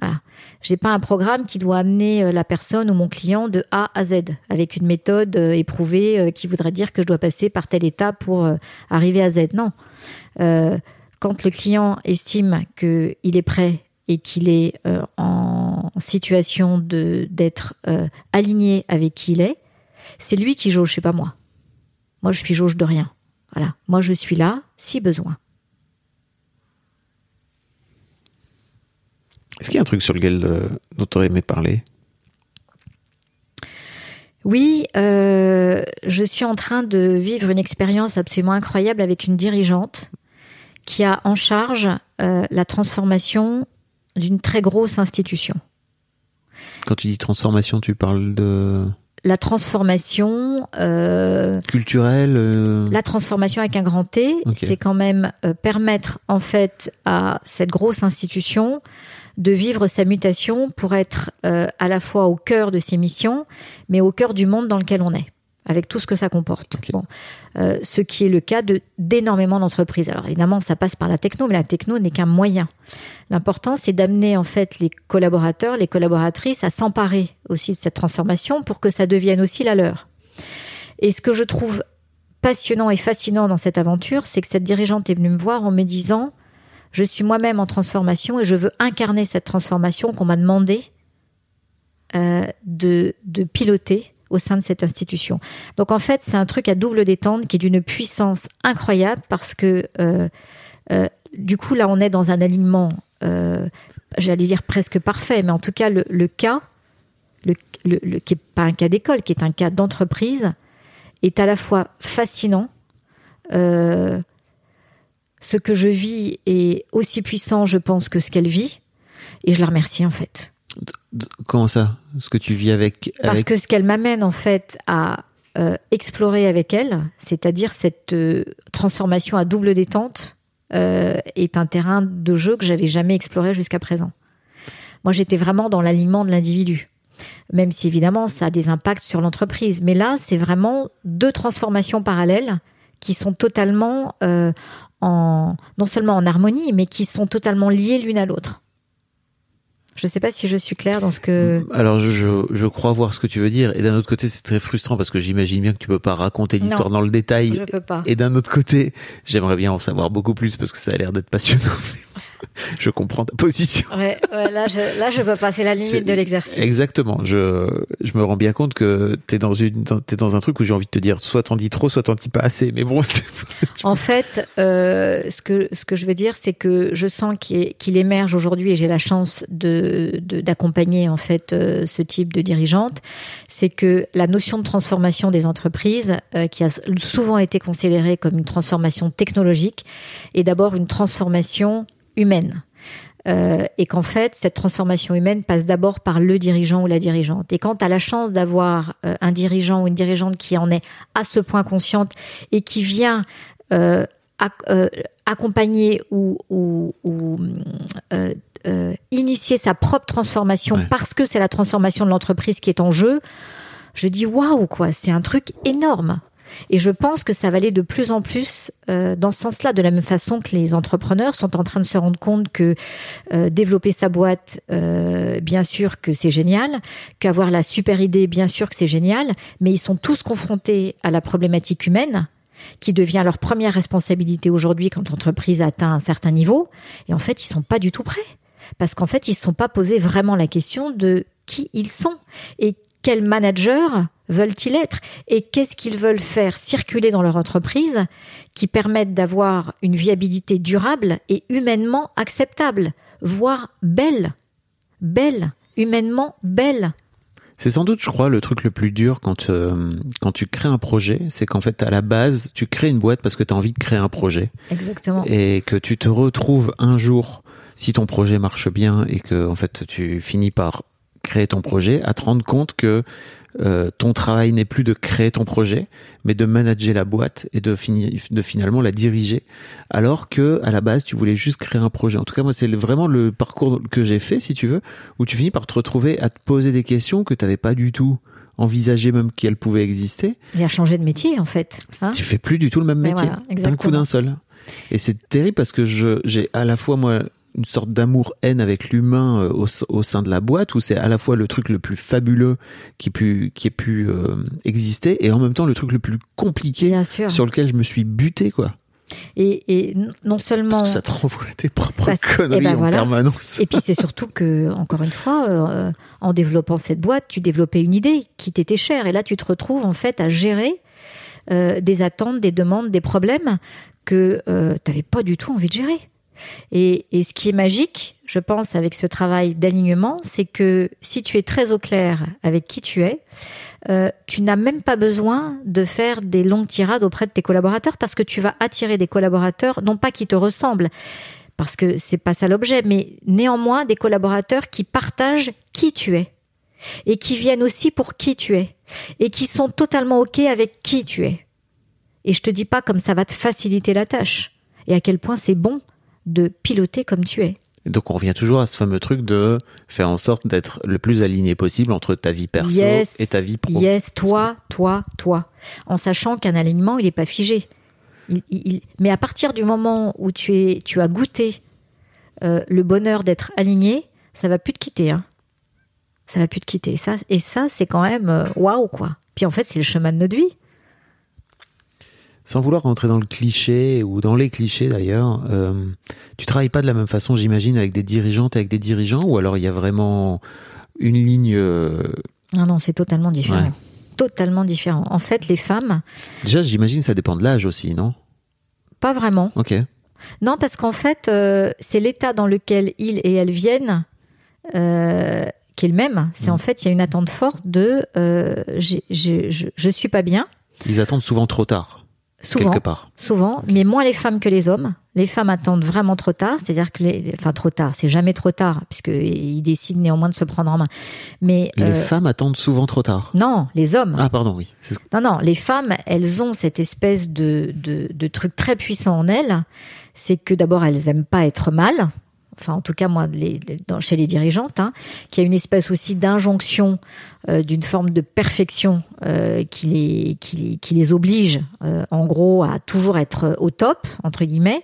Voilà. J'ai pas un programme qui doit amener euh, la personne ou mon client de A à Z avec une méthode euh, éprouvée qui voudrait dire que je dois passer par telle étape pour arriver à Z. Non. Quand le client estime qu'il est prêt et qu'il est euh, en situation de d'être euh, aligné avec qui il est, c'est lui qui jauge, c'est pas moi. Moi, je suis jauge de rien. Voilà. Moi, je suis là si besoin. Est-ce qu'il y a un truc sur lequel euh, dont tu aurais aimé parler? Oui, euh, je suis en train de vivre une expérience absolument incroyable avec une dirigeante qui a en charge euh, la transformation d'une très grosse institution. Quand tu dis transformation, tu parles de La transformation, euh, culturel euh, la transformation avec un grand T, c'est quand même euh, permettre en fait à cette grosse institution de vivre sa mutation pour être à la fois au cœur de ses missions, mais au cœur du monde dans lequel on est, avec tout ce que ça comporte. Bon, Euh, ce qui est le cas de d'énormément d'entreprises. Alors évidemment, ça passe par la techno, mais la techno n'est qu'un moyen. L'important, c'est d'amener en fait les collaborateurs, les collaboratrices à s'emparer aussi de cette transformation pour que ça devienne aussi la leur. Et ce que je trouve passionnant et fascinant dans cette aventure, c'est que cette dirigeante est venue me voir en me disant je suis moi-même en transformation et je veux incarner cette transformation qu'on m'a demandé euh, de, de piloter au sein de cette institution. Donc en fait, c'est un truc à double détente qui est d'une puissance incroyable parce que euh, euh, du coup là, on est dans un alignement, euh, j'allais dire presque parfait, mais en tout cas le, cas, qui est pas un cas d'école, qui est un cas d'entreprise, est à la fois fascinant, ce que je vis est aussi puissant, je pense, que ce qu'elle vit. Et je la remercie en fait. Comment ça? Ce que tu vis avec. Parce que ce qu'elle m'amène en fait à euh, explorer avec elle, c'est-à-dire cette euh, transformation à double détente, euh, est un terrain de jeu que j'avais jamais exploré jusqu'à présent. Moi, j'étais vraiment dans l'alignement de l'individu, même si évidemment ça a des impacts sur l'entreprise. Mais là, c'est vraiment deux transformations parallèles qui sont totalement en non seulement en harmonie, mais qui sont totalement liées l'une à l'autre. Je ne sais pas si je suis claire dans ce que. Alors je, je, je crois voir ce que tu veux dire et d'un autre côté c'est très frustrant parce que j'imagine bien que tu peux pas raconter l'histoire dans le détail Je peux pas. et d'un autre côté j'aimerais bien en savoir beaucoup plus parce que ça a l'air d'être passionnant. je comprends ta position. Ouais, ouais, là, je, là, je peux passer la limite de l'exercice. Exactement. Je, je me rends bien compte que t'es dans une, dans- t'es dans un truc où j'ai envie de te dire, soit t'en dis trop, soit t'en dis pas assez. Mais bon, En fait, euh, ce que ce que je veux dire, c'est que je sens qu'il émerge aujourd'hui, et j'ai la chance de- d'accompagner en fait euh, ce type de dirigeante, c'est que la notion de transformation des entreprises, euh, qui a souvent été considérée comme une transformation technologique, est d'abord une transformation humaine. Euh, et qu'en fait, cette transformation humaine passe d'abord par le dirigeant ou la dirigeante. Et quand tu as la chance d'avoir euh, un dirigeant ou une dirigeante qui en est à ce point consciente et qui vient euh, ac- accompagner ou, ou, ou, initier sa propre transformation Ouais. parce que c'est la transformation de l'entreprise qui est en jeu, je dis waouh quoi, c'est un truc énorme. Et je pense que ça va aller de plus en plus euh, dans ce sens-là, de la même façon que les entrepreneurs sont en train de se rendre compte que euh, développer sa boîte, euh, bien sûr que c'est génial, qu'avoir la super idée, bien sûr que c'est génial, mais ils sont tous confrontés à la problématique humaine qui devient leur première responsabilité aujourd'hui quand l'entreprise atteint un certain niveau. Et en fait, ils sont pas du tout prêts. Parce qu'en fait, ils ne se sont pas posé vraiment la question de qui ils sont et quels managers veulent-ils être et qu'est-ce qu'ils veulent faire circuler dans leur entreprise qui permettent d'avoir une viabilité durable et humainement acceptable, voire belle, belle, humainement belle? c'est sans doute, je crois, le truc le plus dur quand, euh, quand tu crées un projet, c'est qu'en fait, à la base, tu crées une boîte parce que tu as envie de créer un projet. Exactement. et que tu te retrouves un jour, si ton projet marche bien et que en fait tu finis par créer ton projet, à te rendre compte que euh, ton travail n'est plus de créer ton projet, mais de manager la boîte et de, finir, de finalement la diriger, alors que à la base tu voulais juste créer un projet. En tout cas, moi, c'est vraiment le parcours que j'ai fait, si tu veux, où tu finis par te retrouver à te poser des questions que tu n'avais pas du tout envisagé même qu'elles pouvaient exister. Et à changer de métier, en fait. hein. Tu fais plus du tout le même métier voilà, d'un coup d'un seul. Et c'est terrible parce que je j'ai à la fois moi une sorte d'amour-haine avec l'humain euh, au, au sein de la boîte où c'est à la fois le truc le plus fabuleux qui pu qui ait pu euh, exister et en même temps le truc le plus compliqué sur lequel je me suis buté quoi Et, et non seulement. parce que ça te renvoie à tes propres Parce que- conneries eh ben en voilà. permanence. Et puis c'est surtout que, encore une fois, euh, en développant cette boîte, tu développais une idée qui t'était chère. Et là, tu te retrouves en fait à gérer euh, des attentes, des demandes, des problèmes que euh, tu n'avais pas du tout envie de gérer. Et, ce qui est magique, je pense, avec ce travail d'alignement, c'est que si tu es très au clair avec qui tu es, euh, tu n'as même pas besoin de faire des longues tirades auprès de tes collaborateurs parce que tu vas attirer des collaborateurs, non pas qui te ressemblent, parce que c'est pas ça l'objet, mais néanmoins des collaborateurs qui partagent qui tu es et qui viennent aussi pour qui tu es et qui sont totalement ok avec qui tu es. Et je te dis pas comme ça va te faciliter la tâche et à quel point c'est bon de piloter comme tu es. Donc on revient toujours à ce fameux truc de faire en sorte d'être le plus aligné possible entre ta vie perso Yes. et ta vie pro. Yes, toi, toi, toi, en sachant qu'un alignement il est pas figé. Il- il- il- mais à partir du moment où tu es, tu as goûté euh, le bonheur d'être aligné, ça va plus te quitter. Hein. Ça va plus te quitter. Et ça, et ça c'est quand même euh, waouh quoi. Puis en fait, c'est le chemin de notre vie. Sans vouloir rentrer dans le cliché ou dans les clichés d'ailleurs, euh, tu travailles pas de la même façon, j'imagine, avec des dirigeantes et avec des dirigeants, ou alors il y a vraiment une ligne. euh, Non, non, c'est totalement différent. Ouais. Totalement différent. En fait, les femmes, Déjà, j'imagine, ça dépend de l'âge aussi, non? Pas vraiment. Ok. Non, parce qu'en fait, euh, c'est l'état dans lequel ils et elles viennent euh, qui est le même. C'est en fait, il y a une attente forte de euh, je, je suis pas bien. Ils attendent souvent trop tard. Souvent, quelque part. souvent, mais moins les femmes que les hommes. Les femmes attendent vraiment trop tard, c'est-à-dire que les, enfin trop tard, c'est jamais trop tard, puisque ils décident néanmoins de se prendre en main. Mais Les euh, femmes attendent souvent trop tard. non, les hommes. Ah, pardon, oui. Non, non, les femmes, elles ont cette espèce de, de, de truc très puissant en elles. C'est que d'abord, elles aiment pas être mal. Enfin, en tout cas, moi, chez les dirigeantes, hein, qu'il y a une espèce aussi d'injonction, euh, d'une forme de perfection euh, qui, les, oblige, euh, en gros, à toujours être au top, entre guillemets.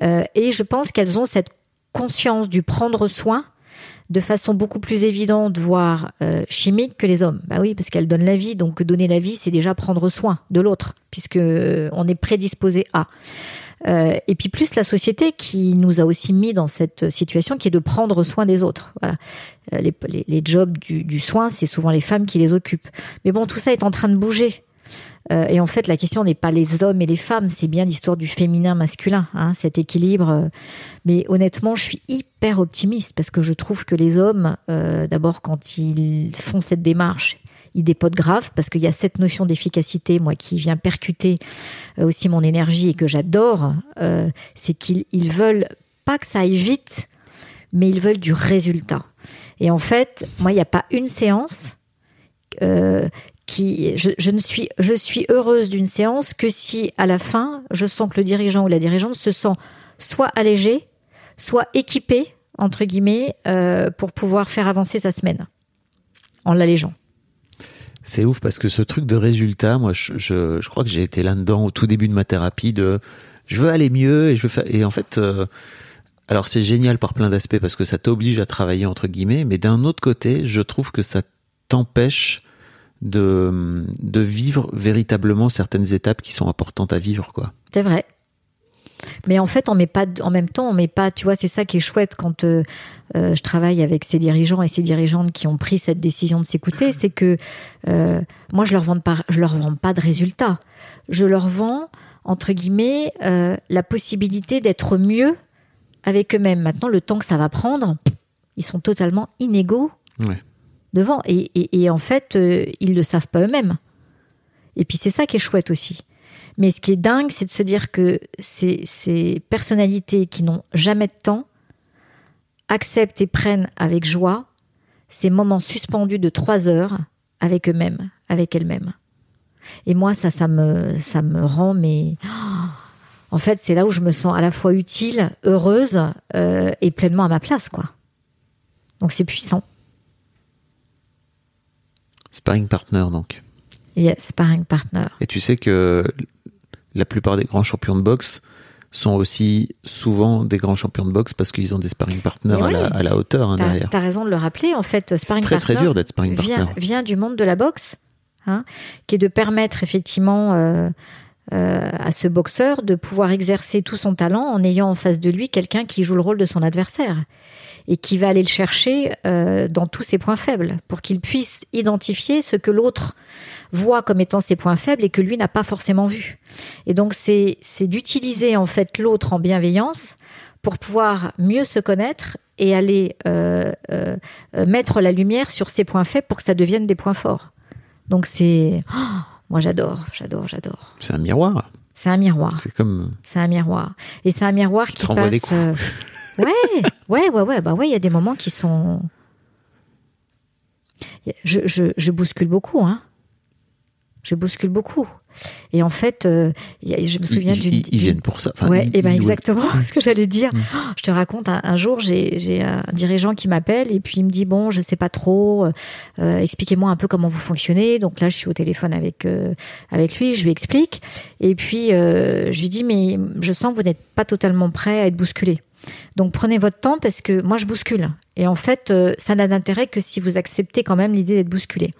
Et je pense qu'elles ont cette conscience du prendre soin de façon beaucoup plus évidente, voire chimique que les hommes. Bah oui, parce qu'elles donnent la vie, donc donner la vie, c'est déjà prendre soin de l'autre, puisque on est prédisposé à. Euh, et puis plus la société qui nous a aussi mis dans cette situation qui est de prendre soin des autres. Voilà, Euh, les, jobs du, soin, c'est souvent les femmes qui les occupent. Mais bon, tout ça est en train de bouger. Euh, et en fait, la question n'est pas les hommes et les femmes, c'est bien l'histoire du féminin-masculin, hein, cet équilibre. Mais honnêtement, je suis hyper optimiste parce que je trouve que les hommes, d'abord, quand ils font cette démarche, ils dépotent grave parce qu'il y a cette notion d'efficacité, moi, qui vient percuter euh, aussi mon énergie et que j'adore. euh, c'est qu'ils ils veulent pas que ça aille vite, mais ils veulent du résultat. Et en fait, moi, il n'y a pas une séance euh, qui, je, je ne suis, je suis heureuse d'une séance que si à la fin, je sens que le dirigeant ou la dirigeante se sent soit allégé, soit équipé entre guillemets pour pouvoir faire avancer sa semaine en l'allégeant. C'est ouf parce que ce truc de résultat, moi, je, je, crois que j'ai été là-dedans au tout début de ma thérapie de je veux aller mieux et je veux faire. Et en fait, euh, alors c'est génial par plein d'aspects parce que ça t'oblige à travailler entre guillemets, mais d'un autre côté, je trouve que ça t'empêche de, de vivre véritablement certaines étapes qui sont importantes à vivre, quoi. C'est vrai. Mais en fait, on met pas, en même temps, on met pas, tu vois, c'est ça qui est chouette quand euh, euh, je travaille avec ces dirigeants et ces dirigeantes qui ont pris cette décision de s'écouter, c'est que euh, moi, je leur vends pas, je leur vends pas de résultats. Je leur vends entre guillemets la possibilité d'être mieux avec eux-mêmes. Maintenant, le temps que ça va prendre, ils sont totalement inégaux Ouais. devant. Et, et, et en fait, ils le savent pas eux-mêmes. Et puis c'est ça qui est chouette aussi. Mais ce qui est dingue, c'est de se dire que ces, ces personnalités qui n'ont jamais de temps acceptent et prennent avec joie ces moments suspendus de trois heures avec eux-mêmes, avec elles-mêmes. Et moi, ça, ça me, ça me rend, mais en fait, c'est là où je me sens à la fois utile, heureuse euh, et pleinement à ma place, quoi. Donc c'est puissant. Sparring partner, donc. Yes, sparring partner. Et tu sais que la plupart des grands champions de boxe sont aussi souvent des grands champions de boxe parce qu'ils ont des sparring partners à, la, ouais, à la hauteur hein, T'as derrière. as raison de le rappeler. En fait, C'est sparring très dur d'être sparring partner. vient, vient du monde de la boxe, hein, qui est de permettre effectivement euh, euh, à ce boxeur de pouvoir exercer tout son talent en ayant en face de lui quelqu'un qui joue le rôle de son adversaire et qui va aller le chercher euh, dans tous ses points faibles pour qu'il puisse identifier ce que l'autre voit comme étant ses points faibles et que lui n'a pas forcément vu. Et donc c'est c'est d'utiliser en fait l'autre en bienveillance pour pouvoir mieux se connaître et aller euh, euh, mettre la lumière sur ses points faibles pour que ça devienne des points forts. Donc c'est oh, moi j'adore, j'adore, j'adore. C'est un miroir. C'est un miroir. C'est comme C'est un miroir. Et c'est un miroir qui passe. des coups. Ouais, ouais, ouais, ouais. Bah ouais, il y a des moments qui sont. Je, je, je bouscule beaucoup, hein. Je bouscule beaucoup. Et en fait, euh, je me souviens d'une. ils- viennent pour ça. Enfin, ouais, ils- et ben ils doivent- exactement ce que j'allais dire. Oh, Je te raconte, un, un jour, j'ai j'ai un dirigeant qui m'appelle et puis il me dit bon, je sais pas trop, euh, euh, expliquez-moi un peu comment vous fonctionnez. Donc là, je suis au téléphone avec euh, avec lui, je lui explique et puis je lui dis mais je sens que vous n'êtes pas totalement prêt à être bousculé. Donc prenez votre temps parce que moi je bouscule et en fait euh, ça n'a d'intérêt que si vous acceptez quand même l'idée d'être bousculé.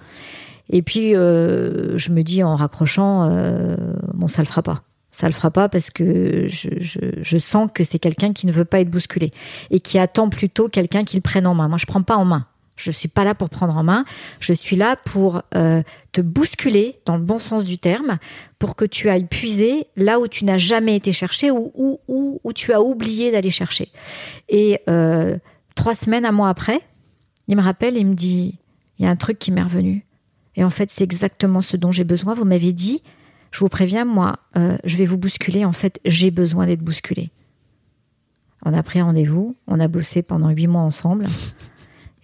Et puis euh, je me dis en raccrochant euh, bon ça le fera pas. Ça le fera pas parce que je, je, sens que c'est quelqu'un qui ne veut pas être bousculé et qui attend plutôt quelqu'un qui le prenne en main. Moi je prends pas en main. Je suis pas là pour prendre en main. Je suis là pour euh, te bousculer dans le bon sens du terme, pour que tu ailles puiser là où tu n'as jamais été chercher ou où, où, où tu as oublié d'aller chercher. Et euh, trois semaines, un mois après, il me rappelle il me dit il y a un truc qui m'est revenu. Et en fait, c'est exactement ce dont j'ai besoin. Vous m'avez dit je vous préviens, moi, euh, je vais vous bousculer. En fait, j'ai besoin d'être bousculé. On a pris rendez-vous, on a bossé pendant huit mois ensemble.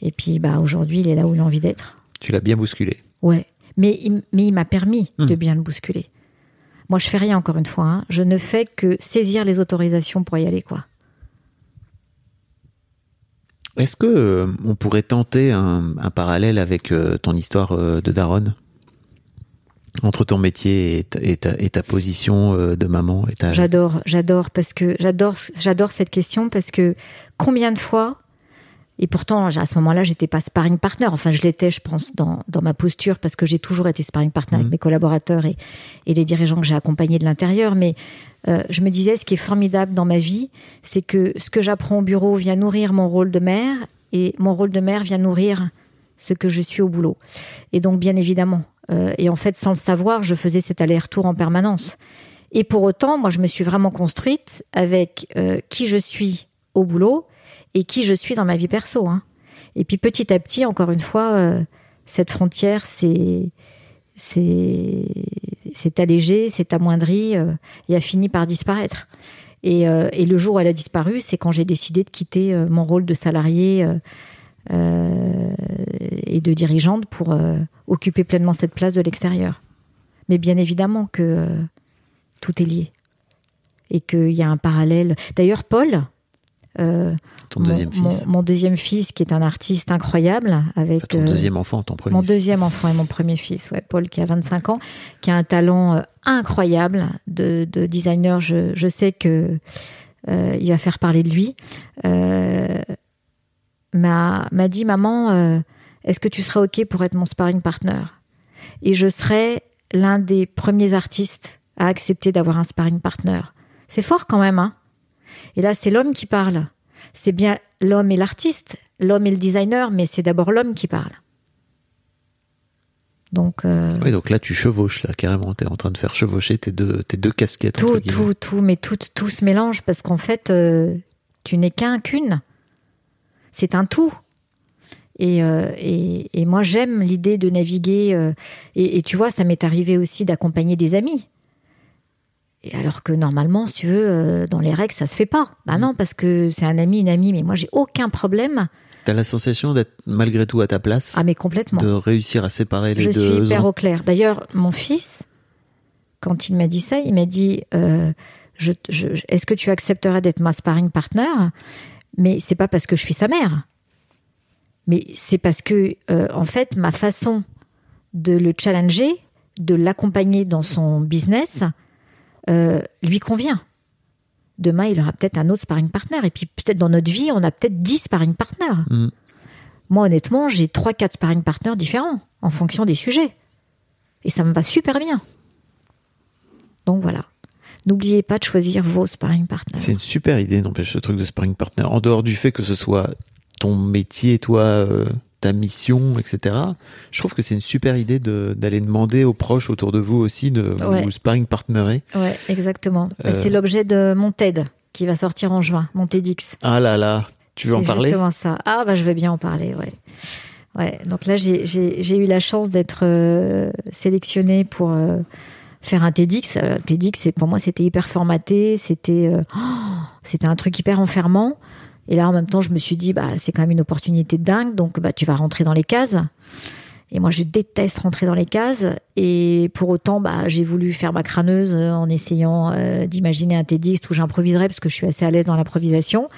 Et puis, bah, aujourd'hui, il est là où il a envie d'être. Tu l'as bien bousculé. Ouais. Mais, il- mais il m'a permis Hmm. de bien le bousculer. Moi, je fais rien, encore une fois. hein. Je ne fais que saisir les autorisations pour y aller, quoi. Est-ce que euh, on pourrait tenter un, un parallèle avec euh, ton histoire euh, de daronne? Entre ton métier et ta, et ta, et ta position de maman ta... J'adore, j'adore parce que j'adore, j'adore cette question parce que combien de fois et pourtant à ce moment-là j'étais pas sparring partner. Enfin je l'étais, je pense dans, dans ma posture parce que j'ai toujours été sparring partner avec mes collaborateurs et, et les dirigeants que j'ai accompagnés de l'intérieur. Mais euh, je me disais ce qui est formidable dans ma vie, c'est que ce que j'apprends au bureau vient nourrir mon rôle de mère et mon rôle de mère vient nourrir ce que je suis au boulot. Et donc bien évidemment. euh, et en fait sans le savoir, je faisais cet aller-retour en permanence. Et pour autant, moi, je me suis vraiment construite avec euh, qui je suis au boulot et qui je suis dans ma vie perso. hein. Et puis petit à petit, encore une fois, euh, cette frontière s'est allégée, c'est amoindrie euh, et a fini par disparaître. Et, euh, et le jour où elle a disparu, c'est quand j'ai décidé de quitter euh, mon rôle de salarié et de dirigeante pour occuper pleinement cette place de l'extérieur. Mais bien évidemment que tout est lié et qu'il y a un parallèle. D'ailleurs, Paul, ton mon, deuxième mon- fils. mon deuxième fils, qui est un artiste incroyable, avec Enfin, ton euh, deuxième enfant, ton premier. mon fils. deuxième enfant et mon premier fils, ouais, Paul, qui a 25 ans, qui a un talent euh, incroyable de, de designer. Je, je sais que euh, il va faire parler de lui. Euh, m'a dit maman, est-ce que tu serais ok pour être mon sparring partner? Et je serais l'un des premiers artistes à accepter d'avoir un sparring partner. C'est fort quand même, hein Et là, c'est l'homme qui parle. C'est bien l'homme et l'artiste, l'homme et le designer, mais c'est d'abord l'homme qui parle. Donc euh, Oui, donc là, tu chevauches, là, carrément. Tu es en train de faire chevaucher tes deux, tes deux casquettes. tout, tout, tout, mais tout, tout se mélange parce qu'en fait, euh, tu n'es qu'un, qu'une. C'est un tout. Et, euh, et, et moi, j'aime l'idée de naviguer. et, et tu vois, ça m'est arrivé aussi d'accompagner des amis. Et alors que normalement, si tu veux, euh, dans les règles, ça se fait pas. Bah non, parce que c'est un ami, une amie. Mais moi, j'ai aucun problème. T'as la sensation d'être malgré tout à ta place, Ah, mais complètement. de réussir à séparer les je deux. suis hyper au clair. D'ailleurs, mon fils, quand il m'a dit ça, il m'a dit euh, je, je- Est-ce que tu accepterais d'être ma sparring partner? Mais c'est pas parce que je suis sa mère. Mais c'est parce que, euh, en fait, ma façon de le challenger, de l'accompagner dans son business, euh, lui convient. Demain, il aura peut-être un autre sparring partner. Et puis, peut-être dans notre vie, on a peut-être 10 sparring partners. Mm. Moi, honnêtement, j'ai 3-4 sparring partners différents en fonction des sujets. Et ça me va super bien. Donc voilà. N'oubliez pas de choisir vos sparring partners. C'est une super idée, n'empêche, ce truc de sparring partner. En dehors du fait que ce soit ton métier, toi, euh, ta mission, etc. Je trouve que c'est une super idée de- d'aller demander aux proches autour de vous aussi de Ouais. vous sparring partnerer. Ouais, exactement. Euh. C'est l'objet de mon TED qui va sortir en juin, mon TEDx. Ah là là, tu veux en C'est parler? justement ça. Ah bah je vais bien en parler, ouais. Ouais, donc là j'ai- eu la chance d'être euh, sélectionnée pour euh, faire un TEDx. Euh, TEDx, pour moi c'était hyper formaté, c'était euh, oh, c'était un truc hyper enfermant. Et là en même temps je me suis dit bah c'est quand même une opportunité dingue, donc bah tu vas rentrer dans les cases. Et moi, je déteste rentrer dans les cases. Et pour autant, bah, j'ai voulu faire ma crâneuse euh, en essayant euh, d'imaginer un TEDx où j'improviserais parce que je suis assez à l'aise dans l'improvisation.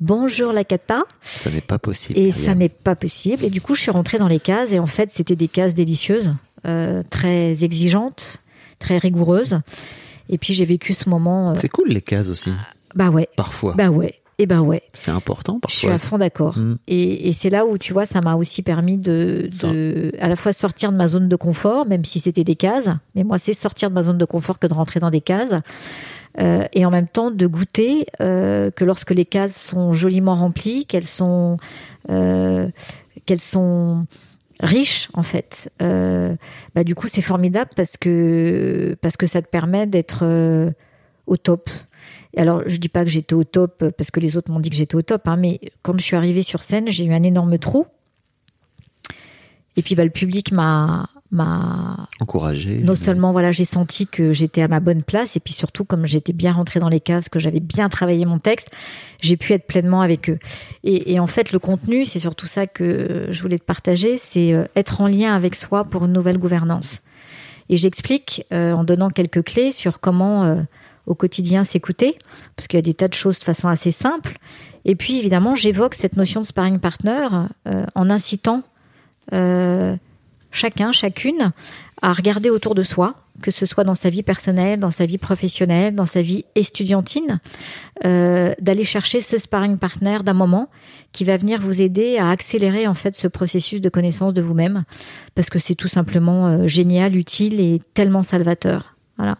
Bonjour la cata. Ça n'est pas possible. Et ça n'est pas possible. Et du coup, je suis rentrée dans les cases. Et en fait, c'était des cases délicieuses, euh, très exigeantes, très rigoureuses. Et puis, j'ai vécu ce moment. euh, C'est cool les cases aussi, bah ouais, parfois. bah ouais, et bah ouais. c'est important Je suis parfois. à fond d'accord. Mm. Et, et c'est là où, tu vois, ça m'a aussi permis de, de à la fois sortir de ma zone de confort, même si c'était des cases. Mais moi, c'est sortir de ma zone de confort que de rentrer dans des cases. Euh, et en même temps, de goûter euh, que lorsque les cases sont joliment remplies, qu'elles sont, euh, qu'elles sont riches en fait. Bah, du coup, c'est formidable parce que parce que ça te permet d'être au top. Et alors, je dis pas que j'étais au top parce que les autres m'ont dit que j'étais au top, hein, mais quand je suis arrivée sur scène, j'ai eu un énorme trou. Et puis, bah, le public m'a m'a Encouragé. non seulement voilà j'ai senti que j'étais à ma bonne place et puis surtout comme j'étais bien rentrée dans les cases que j'avais bien travaillé mon texte j'ai pu être pleinement avec eux et, et en fait le contenu c'est surtout ça que je voulais te partager c'est euh, être en lien avec soi pour une nouvelle gouvernance et j'explique euh, en donnant quelques clés sur comment euh, au quotidien s'écouter parce qu'il y a des tas de choses de façon assez simple et puis évidemment j'évoque cette notion de sparring partner euh, en incitant euh, chacun, chacune, à regarder autour de soi, que ce soit dans sa vie personnelle, dans sa vie professionnelle, dans sa vie estudiantine, euh, d'aller chercher ce sparring partner d'un moment qui va venir vous aider à accélérer en fait ce processus de connaissance de vous-même, parce que c'est tout simplement génial, utile et tellement salvateur. Voilà.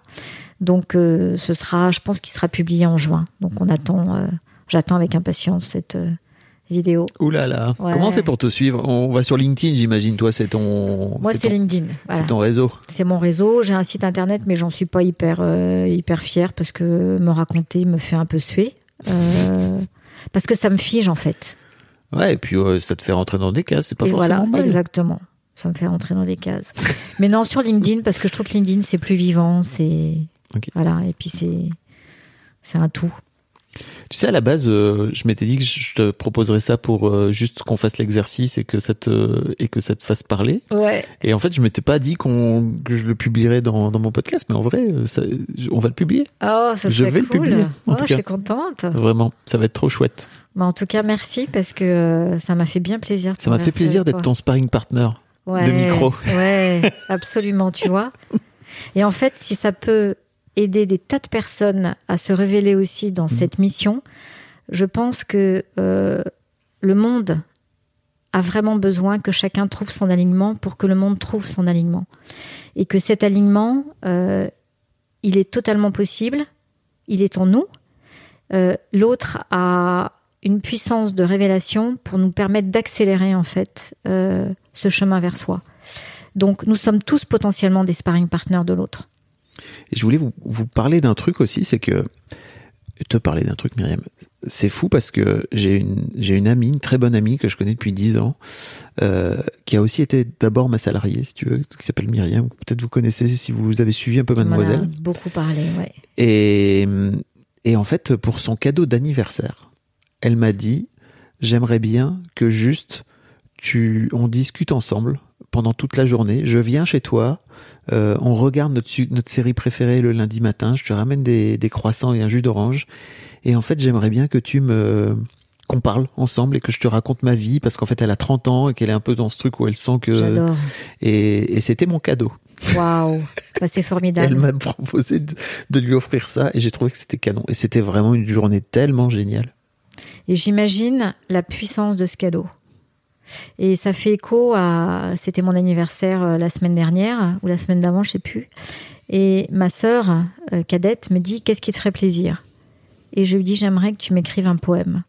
Donc euh, ce sera, je pense qu'il sera publié en juin. Donc on attend, euh, j'attends avec impatience cette euh, vidéo. Ouh là là. Ouais. Comment on fait pour te suivre? On va sur LinkedIn, j'imagine. Toi, c'est ton. Moi c'est LinkedIn. Voilà. C'est ton réseau. C'est mon réseau. J'ai un site internet, mais j'en suis pas hyper euh, hyper fière parce que me raconter me fait un peu suer. Euh, parce que ça me fige en fait. Ouais, et puis euh, ça te fait rentrer dans des cases. C'est pas Et forcément voilà, mal. exactement. Ça me fait rentrer dans des cases. mais non, sur LinkedIn parce que je trouve que LinkedIn c'est plus vivant, c'est Voilà, et puis c'est c'est un tout. Tu sais, à la base, euh, je m'étais dit que je te proposerais ça pour euh, juste qu'on fasse l'exercice et que ça te et que ça te fasse parler. Ouais. Et en fait, je m'étais pas dit qu'on que je le publierais dans, dans mon podcast, mais en vrai, euh, ça- on va le publier. Oh, ça Je vais le publier, en Oh, tout je cas. suis contente. Vraiment, ça va être trop chouette. Bah, en tout cas, merci parce que euh, ça m'a fait bien plaisir. Ça m'a fait plaisir d'être ton sparring partner. ouais, de micro. Ouais, absolument, tu vois. Et en fait, si ça peut aider des tas de personnes à se révéler aussi dans cette mission, je pense que euh, le monde a vraiment besoin que chacun trouve son alignement pour que le monde trouve son alignement. Et que cet alignement, euh, il est totalement possible, il est en nous. Euh, L'autre a une puissance de révélation pour nous permettre d'accélérer en fait euh, ce chemin vers soi. Donc nous sommes tous potentiellement des sparring partners de l'autre. Et je voulais vous, vous parler d'un truc aussi, c'est que te parler d'un truc, Myriam. C'est fou parce que j'ai une j'ai une amie, une très bonne amie que je connais depuis 10 ans, euh, qui a aussi été d'abord ma salariée, si tu veux, qui s'appelle Myriam. Peut-être vous connaissez si vous avez suivi un peu On en a Mademoiselle. beaucoup parlé, ouais. Et, et en fait, pour son cadeau d'anniversaire, elle m'a dit J'aimerais bien que juste tu, on discute ensemble pendant toute la journée. Je viens chez toi, euh, on regarde notre, notre série préférée le lundi matin. Je te ramène des, des croissants et un jus d'orange. Et en fait, j'aimerais bien que tu me qu'on parle ensemble et que je te raconte ma vie parce qu'en fait elle a 30 ans et qu'elle est un peu dans ce truc où elle sent que J'adore. et, et c'était mon cadeau. Waouh, bah, c'est Elle formidable. m'a proposé de, de lui offrir ça et j'ai trouvé que c'était canon. Et c'était vraiment une journée tellement géniale. Et j'imagine la puissance de ce cadeau. Et ça fait écho à. C'était mon anniversaire euh, la semaine dernière, ou la semaine d'avant, je sais plus. Et ma sœur euh, cadette me dit Qu'est-ce qui te ferait plaisir? Et je lui dis J'aimerais que tu m'écrives un poème.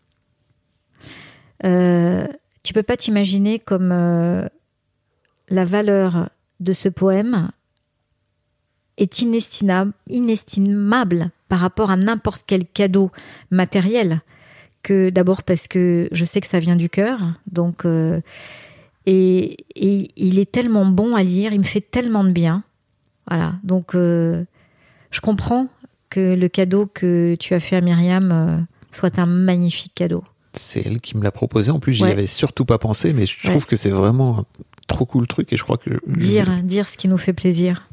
Euh, tu peux pas t'imaginer comme euh, la valeur de ce poème est inestimable, inestimable par rapport à n'importe quel cadeau matériel que d'abord parce que je sais que ça vient du cœur, donc euh, et, et il est tellement bon à lire, il me fait tellement de bien, voilà. Donc euh, je comprends que le cadeau que tu as fait à Myriam euh, soit un magnifique cadeau. C'est elle qui me l'a proposé. En plus, j'y Ouais. avais surtout pas pensé, mais je trouve Ouais. que c'est vraiment un trop cool truc et je crois que Dire, dire ce qui nous fait plaisir,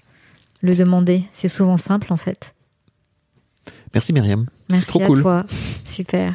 le demander, c'est souvent simple en fait. Merci Myriam. Merci trop à cool. toi, super.